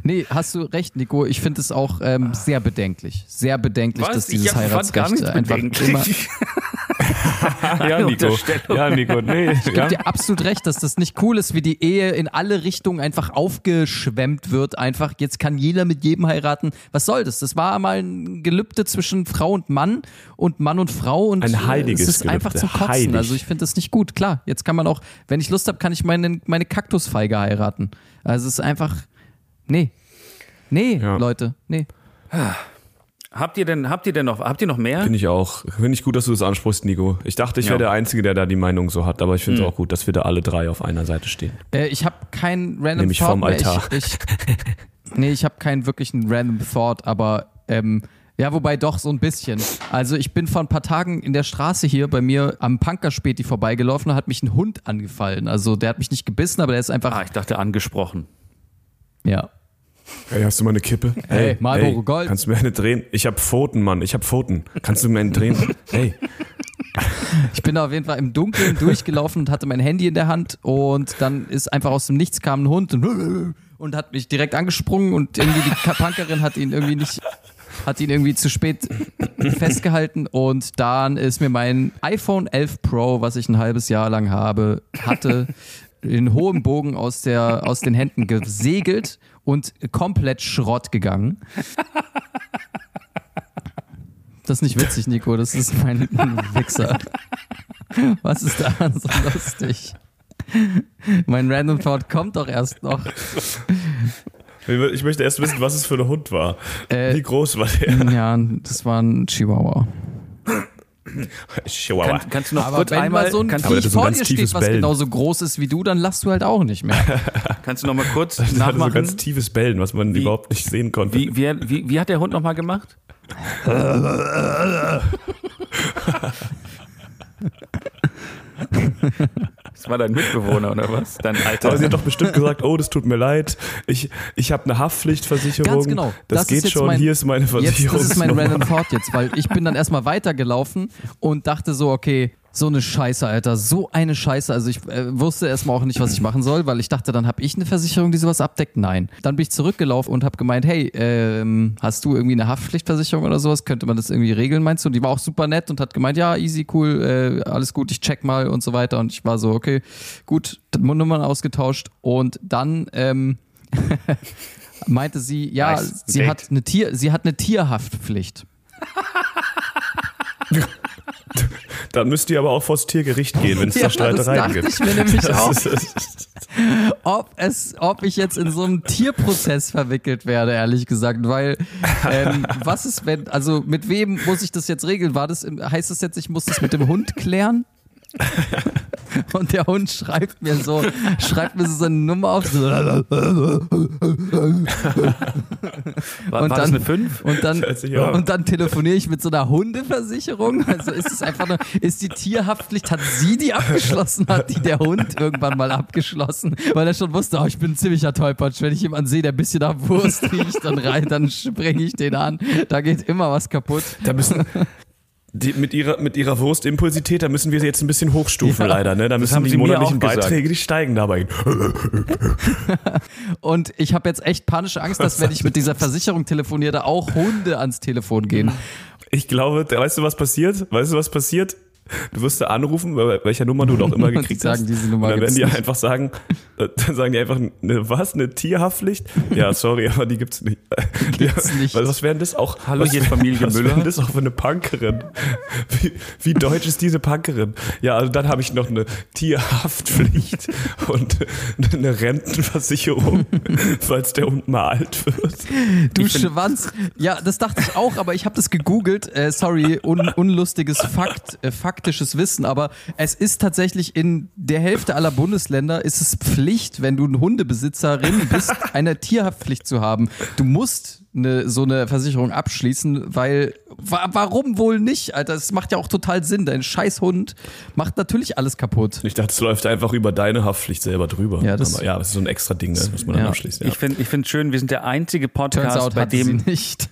Nee, hast du recht, Nico. Ich finde es auch ähm, sehr bedenklich. Sehr bedenklich, dass dieses Ich fand gar Heiratsrecht einfach immer. Ja, Nico. Ja, Nico, nee. Ich Ja. gebe dir absolut recht, dass das nicht cool ist, wie die Ehe in alle Richtungen einfach aufgeschwemmt wird. Einfach, jetzt kann jeder mit jedem heiraten. Was soll das? Das war mal ein Gelübde zwischen Frau und Mann und Mann und Frau und Ein äh, heiliges es ist Gelübde. einfach zum Kotzen. Heilig. Also ich finde das nicht gut. Klar, jetzt kann man auch, wenn ich Lust habe, kann ich meine, meine Kaktusfeige heiraten. Also es ist einfach, nee. Nee, Ja. Leute, nee. Habt ihr denn, habt ihr denn noch, habt ihr noch mehr? Finde ich auch. Finde ich gut, dass du das ansprichst, Nico. Ich dachte, ich Ja. wäre der Einzige, der da die Meinung so hat, aber ich finde es auch gut, dass wir da alle drei auf einer Seite stehen. Äh, ich habe kein Random Nämlich Thought vorm mehr. Altar. Ich, ich, nee, ich habe keinen wirklichen Random Thought, aber ähm, ja, wobei doch so ein bisschen. Also ich bin vor ein paar Tagen in der Straße hier bei mir am Punkerspäti vorbeigelaufen und hat mich ein Hund angefallen. Also der hat mich nicht gebissen, aber der ist einfach, Ah, ich dachte angesprochen. ja. Hey, hast du mal eine Kippe? Hey, Marlboro Gold. Kannst du mir eine drehen? Ich habe Pfoten, Mann. Ich habe Pfoten. Kannst du mir eine drehen? Hey. Ich bin da auf jeden Fall im Dunkeln durchgelaufen und hatte mein Handy in der Hand und dann ist einfach aus dem Nichts kam ein Hund und, und hat mich direkt angesprungen und irgendwie die Punkerin hat ihn irgendwie nicht hat ihn irgendwie zu spät festgehalten und dann ist mir mein iPhone 11 Pro, was ich ein halbes Jahr lang habe, hatte in hohem Bogen aus der aus den Händen gesegelt und komplett Schrott gegangen. Das ist nicht witzig, Nico. Das ist mein Wichser. Was ist daran so lustig? Mein Random Thought kommt doch erst noch. Ich möchte erst wissen, was es für ein Hund war. Äh, Wie groß war der? Ja, das war ein Chihuahua. Chihuahua. Kann, kannst du noch Aber kurz wenn einmal, mal so ein kannst, Viech das vor ganz dir steht, was Bellen. genauso groß ist wie du, dann lachst du halt auch nicht mehr. kannst du noch mal kurz Das hatte so nachmachen? ganz tiefes Bellen, was man Wie- überhaupt nicht sehen konnte. Wie, wie, wie, wie hat der Hund noch mal gemacht? Das war dein Mitbewohner oder was? Dein alter. Aber sie hat doch bestimmt gesagt, oh, das tut mir leid. Ich, ich habe eine Haftpflichtversicherung. Ganz genau. Das, Das geht schon. mein- Hier ist meine Versicherung. das ist mein Random Thought jetzt, weil ich bin dann erstmal weitergelaufen und dachte so, okay, So eine Scheiße, Alter. So eine Scheiße. Also ich äh, wusste erstmal auch nicht, was ich machen soll, weil ich dachte, dann habe ich eine Versicherung, die sowas abdeckt. Nein. Dann bin ich zurückgelaufen und habe gemeint, hey, ähm, hast du irgendwie eine Haftpflichtversicherung oder sowas? Könnte man das irgendwie regeln, meinst du? Und die war auch super nett und hat gemeint, ja, easy, cool, äh, alles gut, ich check mal und so weiter. Und ich war so, okay, gut, Nummern ausgetauscht. Und dann ähm, meinte sie, ja, Nice. sie Date. hat eine Tier, sie hat eine Tierhaftpflicht. Dann müsst ihr aber auch vors Tiergericht gehen, wenn es Ja, da Streitereien das dachte gibt. ich mir nämlich auch. ob es, ob ich jetzt in so einem Tierprozess verwickelt werde, ehrlich gesagt, weil ähm, was ist, wenn, also mit wem muss ich das jetzt regeln? War das, heißt das jetzt, ich muss das mit dem Hund klären? Und der Hund schreibt mir so, schreibt mir so seine Nummer auf. So, War, Und war das dann- eine 5? und dann, und dann telefoniere ich mit so einer Hundeversicherung. Also ist es einfach nur, ist die Tierhaftpflicht, hat sie die abgeschlossen, hat die der Hund irgendwann mal abgeschlossen, weil er schon wusste, oh, ich bin ein ziemlicher Tollpatsch. Wenn ich jemanden sehe, der ein bisschen nach Wurst riecht, dann rein, dann sprenge ich den an. Da geht immer was kaputt. Da müssen die, mit ihrer mit ihrer Wurstimpulsität, da müssen wir sie jetzt ein bisschen hochstufen leider, ne? Da müssen haben die sie monatlichen. Beiträge, die steigen dabei. Und ich habe jetzt echt panische Angst, dass wenn ich mit dieser Versicherung telefoniere, da auch Hunde ans Telefon gehen. Ich glaube, weißt du, was passiert? Weißt du, was passiert? Du wirst da anrufen, bei welcher Nummer du doch immer die gekriegt sagen, hast. diese Nummer und dann werden die nicht. einfach sagen, äh, dann sagen die einfach, ne, was, eine Tierhaftpflicht? Ja, sorry, aber die gibt's nicht. Gibt's ja, nicht. Was, was wären das auch? Hallo, was hier ist Familie was Müller. wären das auch für eine Punkerin? Wie, wie deutsch ist diese Punkerin? Ja, also dann habe ich noch eine Tierhaftpflicht und eine Rentenversicherung, falls der Hund mal alt wird. Du Schwanz. Ja, das dachte ich auch, aber ich habe das gegoogelt. Äh, sorry, un unlustiges Fakt, äh, faktisches Wissen, aber es ist tatsächlich in der Hälfte aller Bundesländer ist es Pflicht, wenn du ein Hundebesitzerin bist, eine Tierhaftpflicht zu haben. Du musst eine, so eine Versicherung abschließen, weil wa warum wohl nicht, Alter? Es macht ja auch total Sinn. Dein Scheißhund macht natürlich alles kaputt. Ich dachte, es läuft einfach über deine Haftpflicht selber drüber. Ja, das- Aber ja, das ist so ein extra Ding, ne? das muss man dann Ja. abschließen. Ja. Ich finde ich find schön, wir sind der einzige Podcast, out bei dem nicht.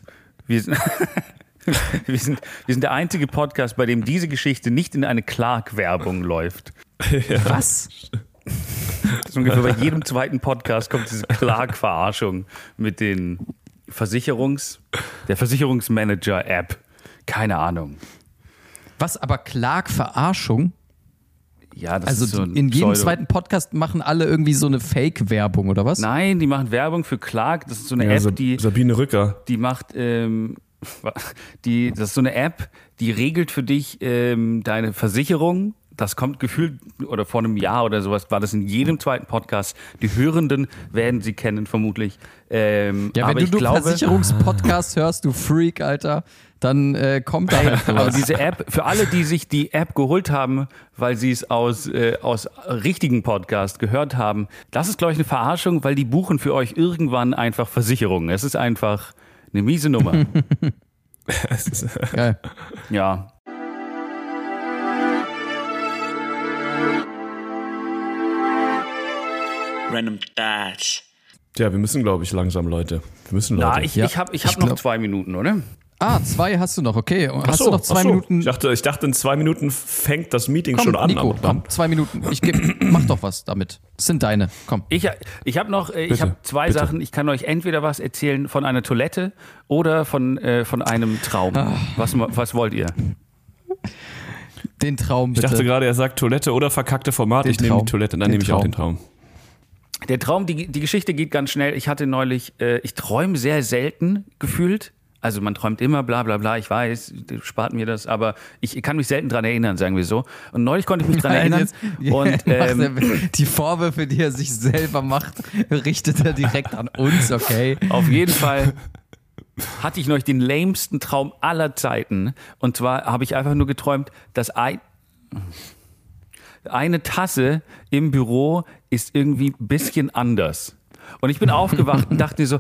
wir sind, wir, sind, wir sind der einzige Podcast, bei dem diese Geschichte nicht in eine Clark-Werbung läuft. Was? Das ungefähr bei jedem zweiten Podcast kommt diese Clark-Verarschung mit den Versicherungs, der Versicherungsmanager-App. Keine Ahnung. Was aber Clark-Verarschung? Ja, das Also ist so ein in jedem Pseudo- zweiten Podcast machen alle irgendwie so eine Fake-Werbung oder was? Nein, die machen Werbung für Clark. Das ist so eine Ja, App, die, Sabine Rücker. die macht, ähm, die, das ist so eine App, die regelt für dich ähm, deine Versicherung. Das kommt gefühlt, oder vor einem Jahr oder sowas war das in jedem zweiten Podcast. Die Hörenden werden sie kennen, vermutlich. Ähm, Ja, wenn aber du glaube, Versicherungspodcast hörst, du Freak, Alter, dann äh, kommt da halt Aber sowas. diese App, für alle, die sich die App geholt haben, weil sie es aus, äh, aus richtigen Podcast gehört haben, das ist, glaube ich, eine Verarschung, weil die buchen für euch irgendwann einfach Versicherungen. Es ist einfach eine miese Nummer. Geil. ja. Random Thoughts. Ja, wir müssen, glaube ich, langsam, Leute. Wir müssen, Leute. Na, ich, Ja, ich habe ich ich hab noch glaub- zwei Minuten, oder? Ah, zwei hast du noch, okay. Hast so, du noch zwei so. Minuten? Ich dachte, ich dachte, in zwei Minuten fängt das Meeting komm, schon an. Nico, komm, zwei Minuten. Ich geb, mach doch was damit. Das sind deine. Komm. Ich, ich habe noch, äh, ich habe zwei bitte. Sachen. Ich kann euch entweder was erzählen von einer Toilette oder von, äh, von einem Traum. Ah. Was, was wollt ihr? Den Traum Ich bitte. dachte gerade, er sagt Toilette oder verkackte Format. Den ich nehme die Toilette, dann nehme ich auch den Traum. Der Traum, die, die Geschichte geht ganz schnell. Ich hatte neulich, äh, ich träume sehr selten gefühlt. Also man träumt immer, bla bla bla, ich weiß, spart mir das, aber ich kann mich selten dran erinnern, sagen wir so. Und neulich konnte ich mich dran erinnern. jetzt- und ähm, die Vorwürfe, die er sich selber macht, richtet er direkt an uns, okay? auf jeden Fall hatte ich neulich den lamesten Traum aller Zeiten. Und zwar habe ich einfach nur geträumt, dass ein, eine Tasse im Büro ist irgendwie ein bisschen anders. Und ich bin aufgewacht und dachte mir so,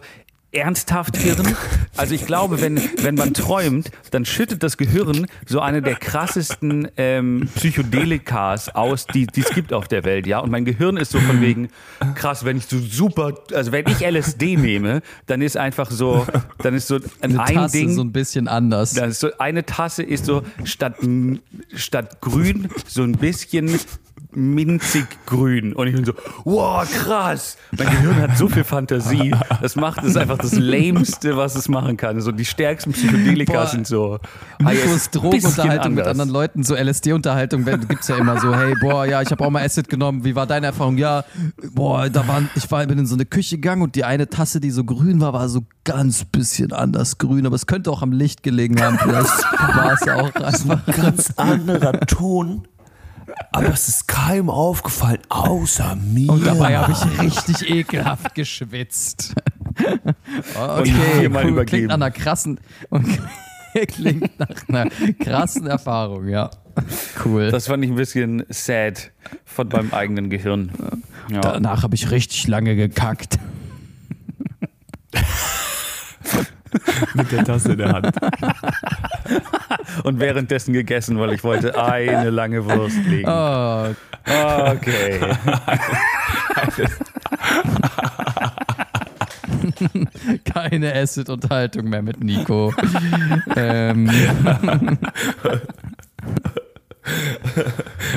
ernsthaft Hirn. Also ich glaube, wenn, wenn man träumt, dann schüttet das Gehirn so eine der krassesten ähm, Psychodelikas aus, die die es gibt auf der Welt, ja. Und mein Gehirn ist so von wegen, krass, wenn ich so super, also wenn ich LSD nehme, dann ist einfach so, dann ist so ein, Eine ein Tasse Ding. so ein bisschen anders. Ist so, eine Tasse ist so statt, statt grün so ein bisschen minzig grün. Und ich bin so, wow, krass. Mein Gehirn hat so viel Fantasie. Das macht es einfach das Lämste, was es machen kann. So die stärksten Psychedelika Boah. sind so. ah, ein Drogenunterhaltung mit anderen Leuten, so LSD-Unterhaltung, gibt es ja immer so, hey, boah, ja, ich habe auch mal Acid genommen, wie war deine Erfahrung? Ja, boah, da waren, ich war, bin in so eine Küche gegangen und die eine Tasse, die so grün war, war so ganz bisschen anders grün, aber es könnte auch am Licht gelegen haben, vielleicht war es auch einfach. Ganz anderer Ton. Aber es ist keinem aufgefallen, außer mir. Und dabei habe ich richtig ekelhaft geschwitzt. Okay, viermal cool, klingt nach einer krassen, klingt nach einer krassen Erfahrung, ja. Cool. Das fand ich ein bisschen sad von meinem eigenen Gehirn. Ja. Danach habe ich richtig lange gekackt. mit der Tasse in der Hand. Und währenddessen gegessen, weil ich wollte eine lange Wurst legen. Oh, Okay. keine Acid-Unterhaltung mehr mit Nico. ähm,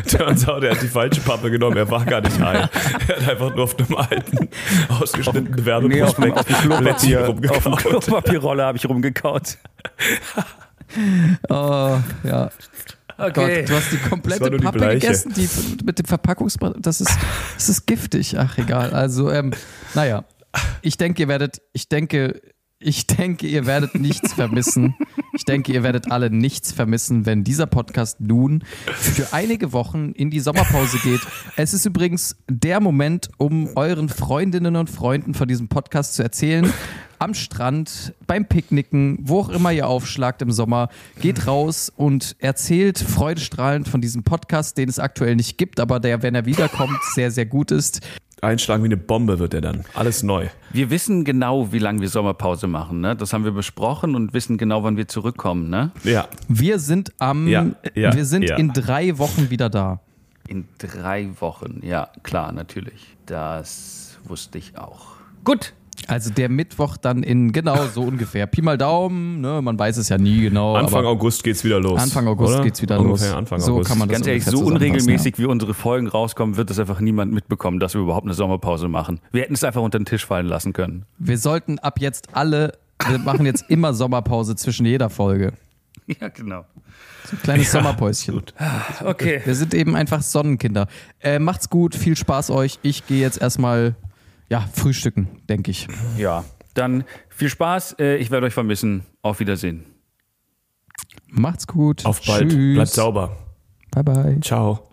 Turns out, er hat die falsche Pappe genommen, er war gar nicht high. Er hat einfach nur auf einem alten, ausgeschnittenen Nee, auf, Werbeprospekt auf dem auf dem rumgekaut. Klopapierrolle habe ich rumgekaut. oh, ja. Okay. Gott, du hast die komplette die Pappe Bleiche. gegessen, die mit dem Verpackungsbrett. Das ist, das ist giftig. Ach, egal. Also, ähm, naja. Ich denke, ihr werdet, ich denke, ich denke, ihr werdet nichts vermissen. Ich denke, ihr werdet alle nichts vermissen, wenn dieser Podcast nun für einige Wochen in die Sommerpause geht. Es ist übrigens der Moment, um euren Freundinnen und Freunden von diesem Podcast zu erzählen. Am Strand, beim Picknicken, wo auch immer ihr aufschlagt im Sommer, geht raus und erzählt freudestrahlend von diesem Podcast, den es aktuell nicht gibt, aber der, wenn er wiederkommt, sehr, sehr gut ist. Einschlagen wie eine Bombe wird er dann. Alles neu. Wir wissen genau, wie lange wir Sommerpause machen. Ne? Das haben wir besprochen und wissen genau, wann wir zurückkommen. Ne? Ja. Wir sind am, Ja, ja, wir sind ja. in drei Wochen wieder da. In drei Wochen. Ja, klar, natürlich. Das wusste ich auch. Gut. Also der Mittwoch dann in, genau, so ungefähr. Pi mal Daumen, ne, man weiß es ja nie genau. Anfang aber August geht's wieder los. Anfang August oder? geht's wieder Ungefähr los. Anfang so August. kann man das Ganz ehrlich, so unregelmäßig wie unsere Folgen rauskommen, wird das einfach niemand mitbekommen, dass wir überhaupt eine Sommerpause machen. Wir hätten es einfach unter den Tisch fallen lassen können. Ja. Wir sollten ab jetzt alle, wir machen jetzt immer Sommerpause zwischen jeder Folge. Ja, genau. So ein kleines Sommerpäuschen. Okay. Wir sind eben einfach Sonnenkinder. Äh, macht's gut, viel Spaß euch. Ich gehe jetzt erstmal, ja, frühstücken, denke ich. Ja, dann viel Spaß. Äh, Ich werde euch vermissen. Auf Wiedersehen. Macht's gut. Auf bald. Tschüss. Bleibt sauber. Bye, bye. Ciao.